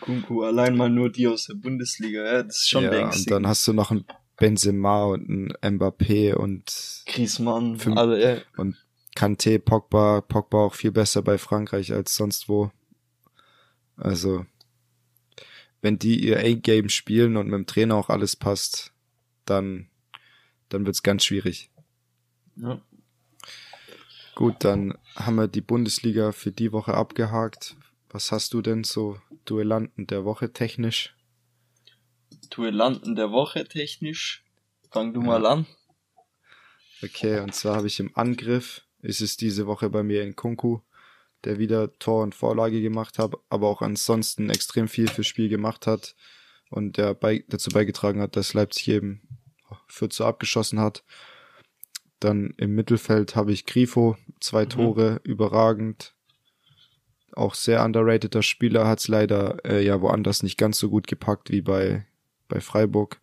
Kunku, allein mal nur die aus der Bundesliga, ja, das ist schon ja, beängstigend. Und dann hast du noch einen Benzema und einen Mbappé und Griezmann, fünf, alle, ja. und Kanté, Pogba, Pogba auch viel besser bei Frankreich als sonst wo. Also, wenn die ihr A-Game spielen und mit dem Trainer auch alles passt, dann, dann wird's ganz schwierig. Ja. Gut, dann haben wir die Bundesliga für die Woche abgehakt. Was hast du denn so Duellanten der Woche technisch? Duellanten der Woche technisch. Fang du ja. mal an. Okay, und zwar habe ich im Angriff, ist es diese Woche bei mir in Kunku, der wieder Tor und Vorlage gemacht hat, aber auch ansonsten extrem viel fürs Spiel gemacht hat und der bei, dazu beigetragen hat, dass Leipzig eben 14 abgeschossen hat. Dann im Mittelfeld habe ich Grifo, zwei mhm. Tore, überragend. Auch sehr underrateder Spieler, hat es leider äh, ja woanders nicht ganz so gut gepackt wie bei, bei Freiburg.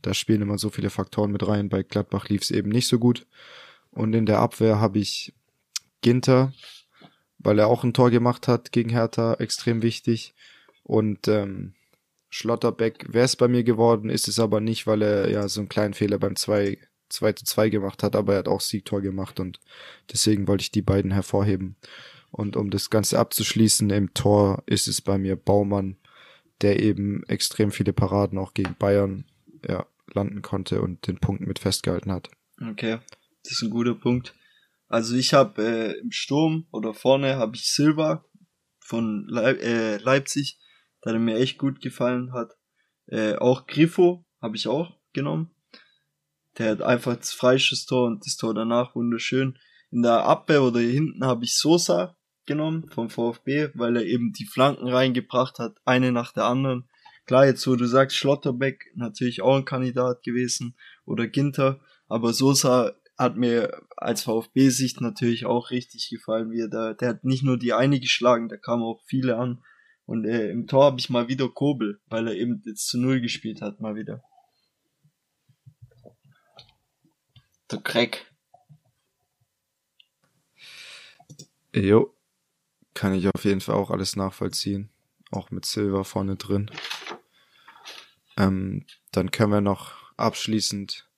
Da spielen immer so viele Faktoren mit rein. Bei Gladbach lief es eben nicht so gut. Und in der Abwehr habe ich Ginter, weil er auch ein Tor gemacht hat gegen Hertha, extrem wichtig. Und ähm, Schlotterbeck wäre es bei mir geworden, ist es aber nicht, weil er ja so einen kleinen Fehler beim 2 2 zu 2 gemacht hat, aber er hat auch Siegtor gemacht und deswegen wollte ich die beiden hervorheben. Und um das Ganze abzuschließen, im Tor ist es bei mir Baumann, der eben extrem viele Paraden auch gegen Bayern ja, landen konnte und den Punkt mit festgehalten hat. Okay, das ist ein guter Punkt. Also ich habe äh, im Sturm oder vorne habe ich Silva von Leip äh, Leipzig, der mir echt gut gefallen hat. Äh, auch Grifo habe ich auch genommen. Der hat einfach das Freischusstor und das Tor danach wunderschön. In der Abwehr oder hinten habe ich Sosa genommen vom VfB, weil er eben die Flanken reingebracht hat, eine nach der anderen. Klar, jetzt wo du sagst, Schlotterbeck natürlich auch ein Kandidat gewesen oder Ginter, aber Sosa hat mir als VfB-Sicht natürlich auch richtig gefallen, wie er da, der hat nicht nur die eine geschlagen, da kamen auch viele an. Und äh, im Tor habe ich mal wieder Kobel, weil er eben jetzt zu Null gespielt hat, mal wieder. Der Crack. Jo, kann ich auf jeden Fall auch alles nachvollziehen. Auch mit Silver vorne drin. Ähm, dann können wir noch abschließend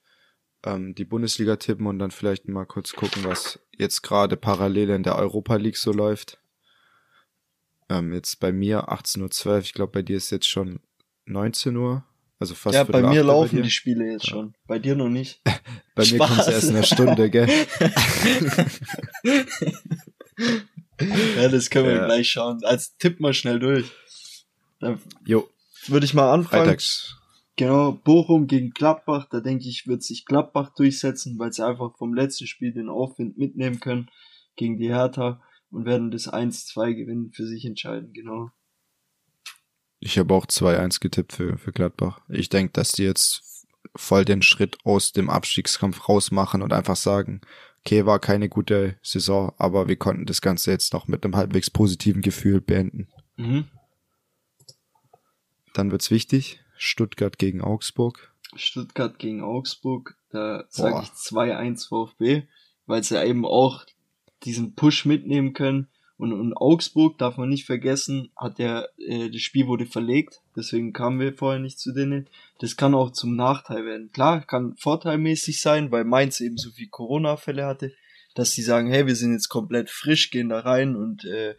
ähm, die Bundesliga tippen und dann vielleicht mal kurz gucken, was jetzt gerade parallel in der Europa League so läuft. Ähm, jetzt bei mir 18.12 Uhr, ich glaube bei dir ist jetzt schon 19 Uhr. Also fast Ja, bei mir laufen bei die Spiele jetzt ja. schon. Bei dir noch nicht. bei Spaß. mir kommt es erst in einer Stunde, gell? ja, das können wir ja. gleich schauen. Als tipp mal schnell durch. Dann jo. Würde ich mal anfangen. Freitags. Genau, Bochum gegen Gladbach, da denke ich, wird sich Gladbach durchsetzen, weil sie einfach vom letzten Spiel den Aufwind mitnehmen können gegen die Hertha und werden das 1-2 gewinnen für sich entscheiden, genau. Ich habe auch 2-1 getippt für, für Gladbach. Ich denke, dass die jetzt voll den Schritt aus dem Abstiegskampf rausmachen und einfach sagen, okay, war keine gute Saison, aber wir konnten das Ganze jetzt noch mit einem halbwegs positiven Gefühl beenden. Mhm. Dann wird's wichtig. Stuttgart gegen Augsburg. Stuttgart gegen Augsburg, da sage ich 2-1 VfB, weil sie ja eben auch diesen Push mitnehmen können. Und, und Augsburg, darf man nicht vergessen, hat ja, äh, das Spiel wurde verlegt, deswegen kamen wir vorher nicht zu denen. Das kann auch zum Nachteil werden. Klar, kann vorteilmäßig sein, weil Mainz eben so viel Corona-Fälle hatte, dass sie sagen, hey, wir sind jetzt komplett frisch, gehen da rein und äh,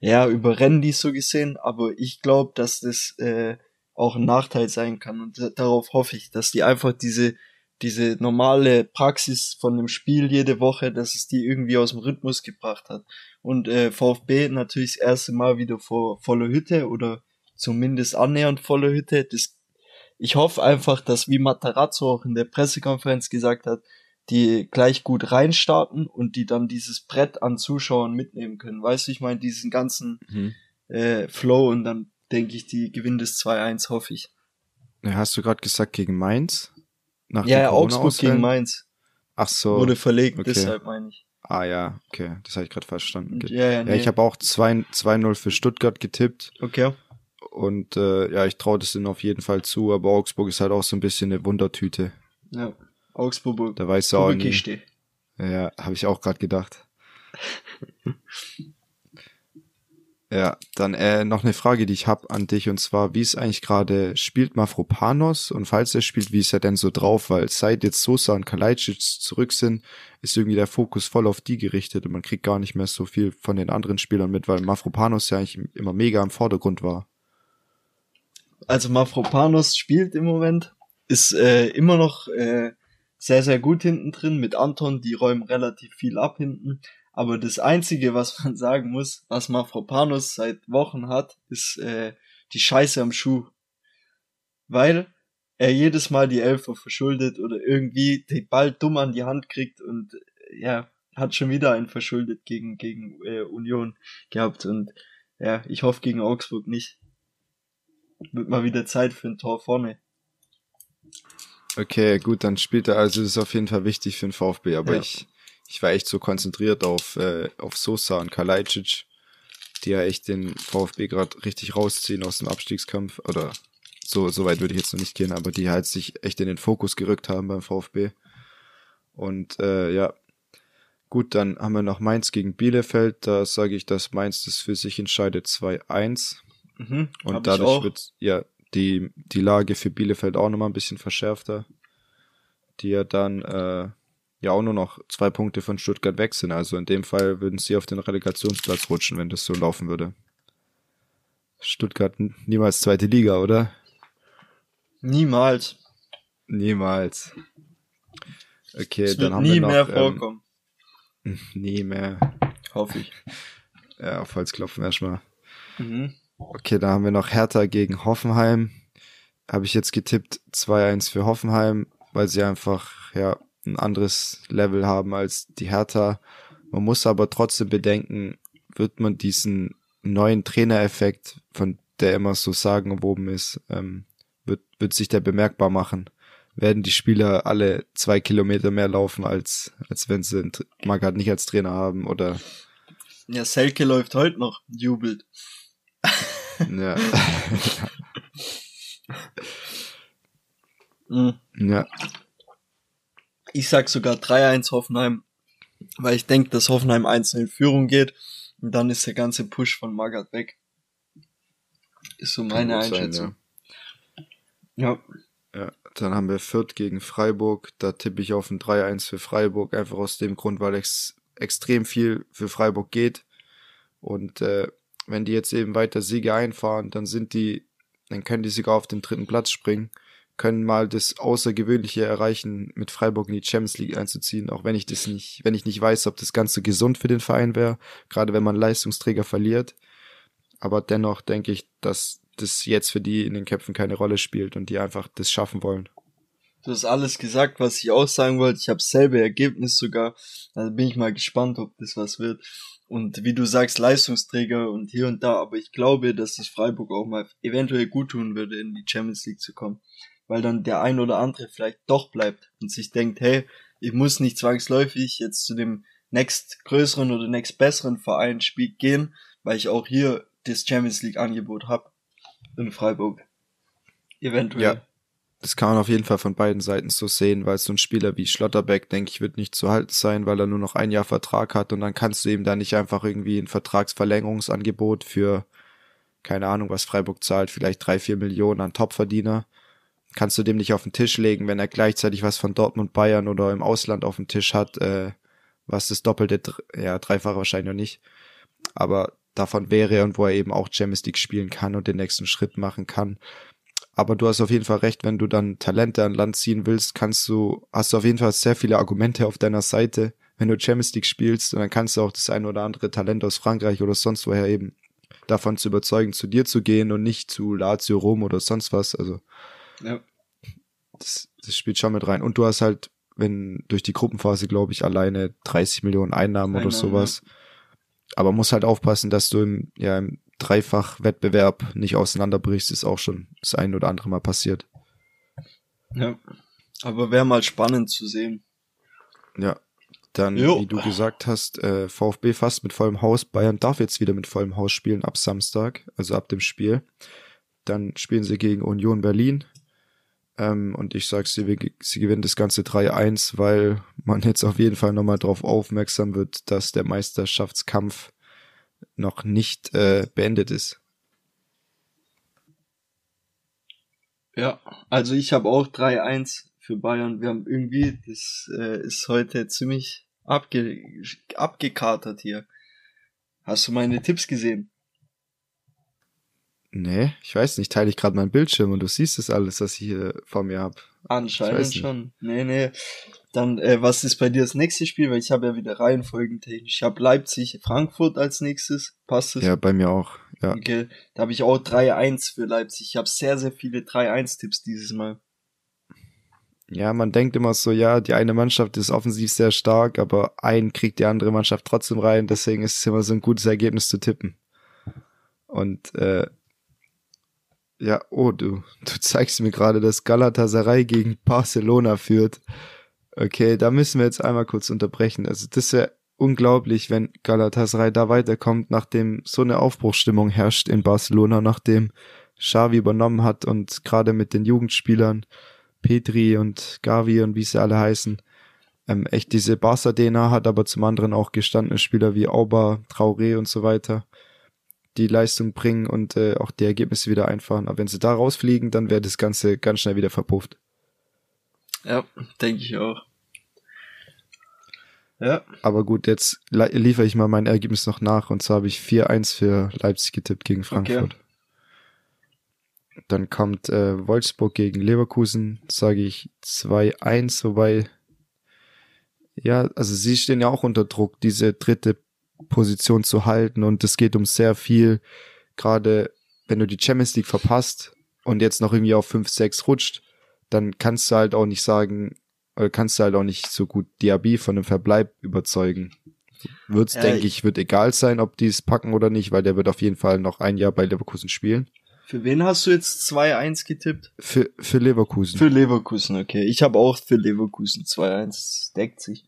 ja, überrennen die so gesehen. Aber ich glaube, dass das äh, auch ein Nachteil sein kann. Und darauf hoffe ich, dass die einfach diese, diese normale Praxis von dem Spiel jede Woche, dass es die irgendwie aus dem Rhythmus gebracht hat. Und äh, VfB natürlich das erste Mal wieder vor voller Hütte oder zumindest annähernd voller Hütte. Das, ich hoffe einfach, dass wie Matarazzo auch in der Pressekonferenz gesagt hat, die gleich gut reinstarten und die dann dieses Brett an Zuschauern mitnehmen können. Weißt du, ich meine, diesen ganzen mhm. äh, Flow und dann denke ich, die gewinnen das 2-1, hoffe ich. Hast du gerade gesagt gegen Mainz? Nach ja, ja Augsburg gegen Mainz. Ach so. Wurde verlegt, okay. deshalb meine ich. Ah ja, okay, das habe ich gerade verstanden. Ja, ja, nee. ja, ich habe auch 2-0 für Stuttgart getippt. Okay. Und äh, ja, ich traue das denen auf jeden Fall zu, aber Augsburg ist halt auch so ein bisschen eine Wundertüte. Ja, Augsburg. Da weiß auch nie. Ja, habe ich auch gerade gedacht. Ja, dann äh, noch eine Frage, die ich habe an dich und zwar, wie ist eigentlich gerade, spielt Mafropanos und falls er spielt, wie ist er denn so drauf? Weil seit jetzt Sosa und Kalajdzic zurück sind, ist irgendwie der Fokus voll auf die gerichtet und man kriegt gar nicht mehr so viel von den anderen Spielern mit, weil Mafropanos ja eigentlich immer mega im Vordergrund war. Also Mafropanos spielt im Moment, ist äh, immer noch äh, sehr, sehr gut hinten drin mit Anton, die räumen relativ viel ab hinten. Aber das Einzige, was man sagen muss, was Mafropanos seit Wochen hat, ist äh, die Scheiße am Schuh. Weil er jedes Mal die Elfer verschuldet oder irgendwie den Ball dumm an die Hand kriegt und äh, ja, hat schon wieder einen verschuldet gegen, gegen äh, Union gehabt. Und ja, ich hoffe gegen Augsburg nicht. Wird mal wieder Zeit für ein Tor vorne. Okay, gut, dann spielt er, also ist auf jeden Fall wichtig für den VfB, aber ja. ich ich war echt so konzentriert auf, äh, auf Sosa und Kalajdzic, die ja echt den VfB gerade richtig rausziehen aus dem Abstiegskampf. Oder so, so weit würde ich jetzt noch nicht gehen, aber die halt sich echt in den Fokus gerückt haben beim VfB. Und äh, ja, gut, dann haben wir noch Mainz gegen Bielefeld. Da sage ich, dass Mainz das für sich entscheidet 2-1. Mhm, und dadurch wird ja die, die Lage für Bielefeld auch nochmal ein bisschen verschärfter. Die ja dann äh, ja auch nur noch zwei Punkte von Stuttgart weg sind. Also in dem Fall würden sie auf den Relegationsplatz rutschen, wenn das so laufen würde. Stuttgart niemals zweite Liga, oder? Niemals. Niemals. Okay, es dann haben nie wir noch. mehr vorkommen. Ähm, nie mehr. Hoffe ich. Ja, auf Holz klopfen erstmal. Mhm. Okay, da haben wir noch Hertha gegen Hoffenheim. Habe ich jetzt getippt 2-1 für Hoffenheim, weil sie einfach, ja, ein anderes Level haben als die Hertha. Man muss aber trotzdem bedenken, wird man diesen neuen Trainereffekt, von der immer so sagenumwoben ist, ähm, wird, wird sich der bemerkbar machen. Werden die Spieler alle zwei Kilometer mehr laufen, als, als wenn sie Magath nicht als Trainer haben, oder? Ja, Selke läuft heute noch, jubelt. Ja. mhm. Ja. Ich sag sogar 3-1 Hoffenheim, weil ich denke, dass Hoffenheim einzeln in Führung geht und dann ist der ganze Push von Magath weg. Ist so meine Einschätzung. Sein, ja. ja. ja. dann haben wir Fürth gegen Freiburg. Da tippe ich auf ein 3-1 für Freiburg, einfach aus dem Grund, weil es extrem viel für Freiburg geht. Und äh, wenn die jetzt eben weiter Siege einfahren, dann sind die, dann können die sogar auf den dritten Platz springen können mal das Außergewöhnliche erreichen, mit Freiburg in die Champions League einzuziehen, auch wenn ich das nicht, wenn ich nicht weiß, ob das Ganze gesund für den Verein wäre, gerade wenn man Leistungsträger verliert. Aber dennoch denke ich, dass das jetzt für die in den Köpfen keine Rolle spielt und die einfach das schaffen wollen. Du hast alles gesagt, was ich auch sagen wollte. Ich habe selbe Ergebnis sogar. Also bin ich mal gespannt, ob das was wird. Und wie du sagst, Leistungsträger und hier und da. Aber ich glaube, dass es Freiburg auch mal eventuell gut tun würde, in die Champions League zu kommen weil dann der ein oder andere vielleicht doch bleibt und sich denkt, hey, ich muss nicht zwangsläufig jetzt zu dem next größeren oder next besseren Verein gehen, weil ich auch hier das Champions League Angebot habe in Freiburg. Eventuell. Ja. Das kann man auf jeden Fall von beiden Seiten so sehen, weil so ein Spieler wie Schlotterbeck, denke ich, wird nicht zu halten sein, weil er nur noch ein Jahr Vertrag hat und dann kannst du ihm da nicht einfach irgendwie ein Vertragsverlängerungsangebot für, keine Ahnung, was Freiburg zahlt, vielleicht drei, vier Millionen an Topverdiener kannst du dem nicht auf den Tisch legen, wenn er gleichzeitig was von Dortmund, Bayern oder im Ausland auf dem Tisch hat, äh, was das doppelte, ja, dreifache wahrscheinlich noch nicht. Aber davon wäre und wo er eben auch Champions League spielen kann und den nächsten Schritt machen kann. Aber du hast auf jeden Fall recht, wenn du dann Talente an Land ziehen willst, kannst du, hast du auf jeden Fall sehr viele Argumente auf deiner Seite, wenn du Champions League spielst und dann kannst du auch das ein oder andere Talent aus Frankreich oder sonst woher eben davon zu überzeugen, zu dir zu gehen und nicht zu Lazio, Rom oder sonst was. Also ja. Das, das spielt schon mit rein. Und du hast halt, wenn durch die Gruppenphase, glaube ich, alleine 30 Millionen Einnahmen, Einnahmen oder sowas. Ja. Aber muss halt aufpassen, dass du im, ja, im Dreifach-Wettbewerb nicht auseinanderbrichst, ist auch schon das ein oder andere Mal passiert. Ja. Aber wäre mal spannend zu sehen. Ja. Dann, jo. wie du gesagt hast, äh, VfB fast mit vollem Haus. Bayern darf jetzt wieder mit vollem Haus spielen ab Samstag, also ab dem Spiel. Dann spielen sie gegen Union Berlin. Ähm, und ich sage, sie, sie gewinnen das Ganze 3-1, weil man jetzt auf jeden Fall nochmal darauf aufmerksam wird, dass der Meisterschaftskampf noch nicht äh, beendet ist. Ja, also ich habe auch 3-1 für Bayern. Wir haben irgendwie, das äh, ist heute ziemlich abge abgekatert hier. Hast du meine Tipps gesehen? Nee, ich weiß nicht, teile ich gerade meinen Bildschirm und du siehst das alles, was ich hier vor mir habe. Anscheinend schon. Nee, nee. Dann, äh, was ist bei dir das nächste Spiel? Weil ich habe ja wieder Reihenfolgentechnisch. Ich habe Leipzig, Frankfurt als nächstes. Passt es? Ja, bei mir auch. Ja. Okay. Da habe ich auch 3-1 für Leipzig. Ich habe sehr, sehr viele 3-1-Tipps dieses Mal. Ja, man denkt immer so, ja, die eine Mannschaft ist offensiv sehr stark, aber ein kriegt die andere Mannschaft trotzdem rein. Deswegen ist es immer so ein gutes Ergebnis zu tippen. Und äh, ja, oh, du, du zeigst mir gerade, dass Galatasaray gegen Barcelona führt. Okay, da müssen wir jetzt einmal kurz unterbrechen. Also das wäre unglaublich, wenn Galatasaray da weiterkommt, nachdem so eine Aufbruchsstimmung herrscht in Barcelona, nachdem Xavi übernommen hat und gerade mit den Jugendspielern Petri und Gavi und wie sie alle heißen, ähm, echt diese Barca-DNA hat, aber zum anderen auch gestandene Spieler wie Auba, Traoré und so weiter die Leistung bringen und äh, auch die Ergebnisse wieder einfahren. Aber wenn sie da rausfliegen, dann wäre das Ganze ganz schnell wieder verpufft. Ja, denke ich auch. Ja. Aber gut, jetzt liefere ich mal mein Ergebnis noch nach und zwar habe ich 4-1 für Leipzig getippt gegen Frankfurt. Okay. Dann kommt äh, Wolfsburg gegen Leverkusen, sage ich 2-1, wobei ja, also sie stehen ja auch unter Druck, diese dritte Position zu halten und es geht um sehr viel, gerade wenn du die Champions League verpasst und jetzt noch irgendwie auf 5, 6 rutscht, dann kannst du halt auch nicht sagen, kannst du halt auch nicht so gut Diaby von dem Verbleib überzeugen. Wird's, ja, denke ich, wird egal sein, ob die es packen oder nicht, weil der wird auf jeden Fall noch ein Jahr bei Leverkusen spielen. Für wen hast du jetzt 2-1 getippt? Für, für Leverkusen. Für Leverkusen, okay. Ich habe auch für Leverkusen 2-1. Deckt sich.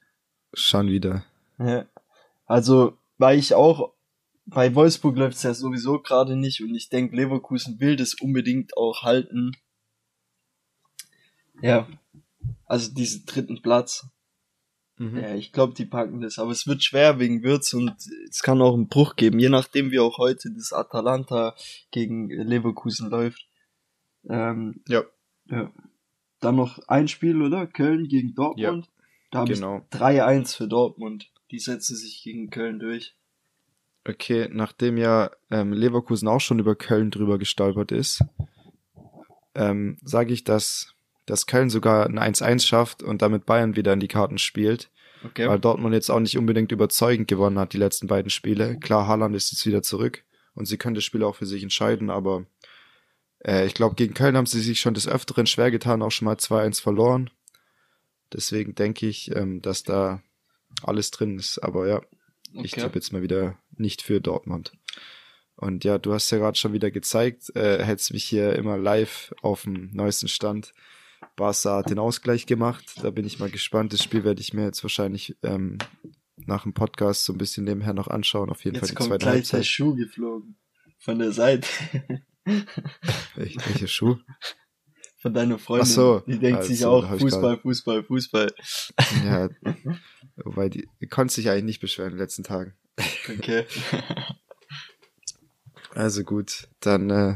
Schon wieder. Ja. Also, weil ich auch, bei Wolfsburg läuft es ja sowieso gerade nicht und ich denke, Leverkusen will das unbedingt auch halten. Ja, also diesen dritten Platz. Mhm. Ja, ich glaube, die packen das, aber es wird schwer wegen Würz und es kann auch einen Bruch geben, je nachdem wie auch heute das Atalanta gegen Leverkusen läuft. Ähm, ja. ja. Dann noch ein Spiel, oder? Köln gegen Dortmund. Ja. Da habe genau. ich 3-1 für Dortmund. Die setzen sich gegen Köln durch. Okay, nachdem ja ähm, Leverkusen auch schon über Köln drüber gestolpert ist, ähm, sage ich, dass, dass Köln sogar ein 1-1 schafft und damit Bayern wieder in die Karten spielt. Okay. Weil Dortmund jetzt auch nicht unbedingt überzeugend gewonnen hat, die letzten beiden Spiele. Klar, Haaland ist jetzt wieder zurück und sie können das Spiel auch für sich entscheiden, aber äh, ich glaube, gegen Köln haben sie sich schon des Öfteren schwer getan, auch schon mal 2-1 verloren. Deswegen denke ich, ähm, dass da alles drin ist. Aber ja, okay. ich tippe jetzt mal wieder nicht für Dortmund. Und ja, du hast ja gerade schon wieder gezeigt, äh, hättest mich hier immer live auf dem neuesten Stand. Barca hat den Ausgleich gemacht. Da bin ich mal gespannt. Das Spiel werde ich mir jetzt wahrscheinlich ähm, nach dem Podcast so ein bisschen nebenher noch anschauen. Auf jeden jetzt Fall die kommt zweite gleich Halbzeit. der Schuh geflogen. Von der Seite. Welch, welcher Schuh? von deiner Freundin. Ach so, die denkt also, sich auch Fußball, Fußball, Fußball. Ja, wobei die, die konnte sich eigentlich nicht beschweren in den letzten Tagen. Okay. Also gut, dann, äh,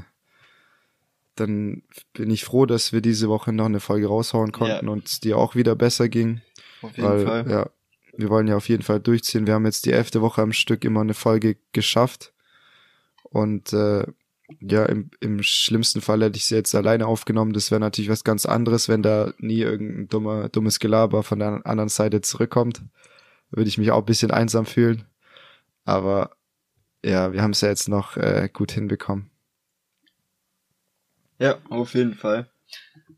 dann bin ich froh, dass wir diese Woche noch eine Folge raushauen konnten ja. und es dir auch wieder besser ging. Auf jeden weil, Fall. Ja, wir wollen ja auf jeden Fall durchziehen. Wir haben jetzt die elfte Woche am Stück immer eine Folge geschafft. Und äh, ja, im, im schlimmsten Fall hätte ich sie jetzt alleine aufgenommen. Das wäre natürlich was ganz anderes, wenn da nie irgendein dummer, dummes Gelaber von der anderen Seite zurückkommt. Würde ich mich auch ein bisschen einsam fühlen. Aber ja, wir haben es ja jetzt noch äh, gut hinbekommen. Ja, auf jeden Fall.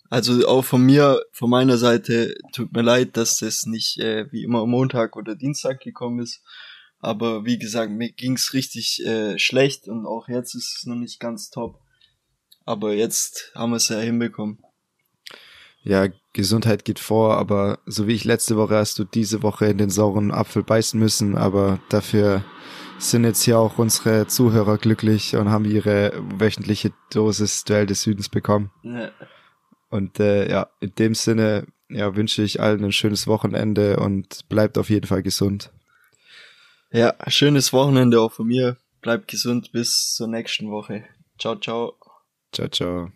Also auch von mir, von meiner Seite, tut mir leid, dass das nicht äh, wie immer Montag oder Dienstag gekommen ist. Aber wie gesagt, mir ging's richtig äh, schlecht und auch jetzt ist es noch nicht ganz top. Aber jetzt haben wir es ja hinbekommen. Ja, Gesundheit geht vor, aber so wie ich letzte Woche hast du diese Woche in den sauren Apfel beißen müssen, aber dafür sind jetzt hier auch unsere Zuhörer glücklich und haben ihre wöchentliche Dosis Duell des Südens bekommen. Ja. Und äh, ja, in dem Sinne ja, wünsche ich allen ein schönes Wochenende und bleibt auf jeden Fall gesund. Ja, schönes Wochenende auch von mir. bleibt gesund bis zur nächsten Woche. Ciao, ciao. Ciao, ciao.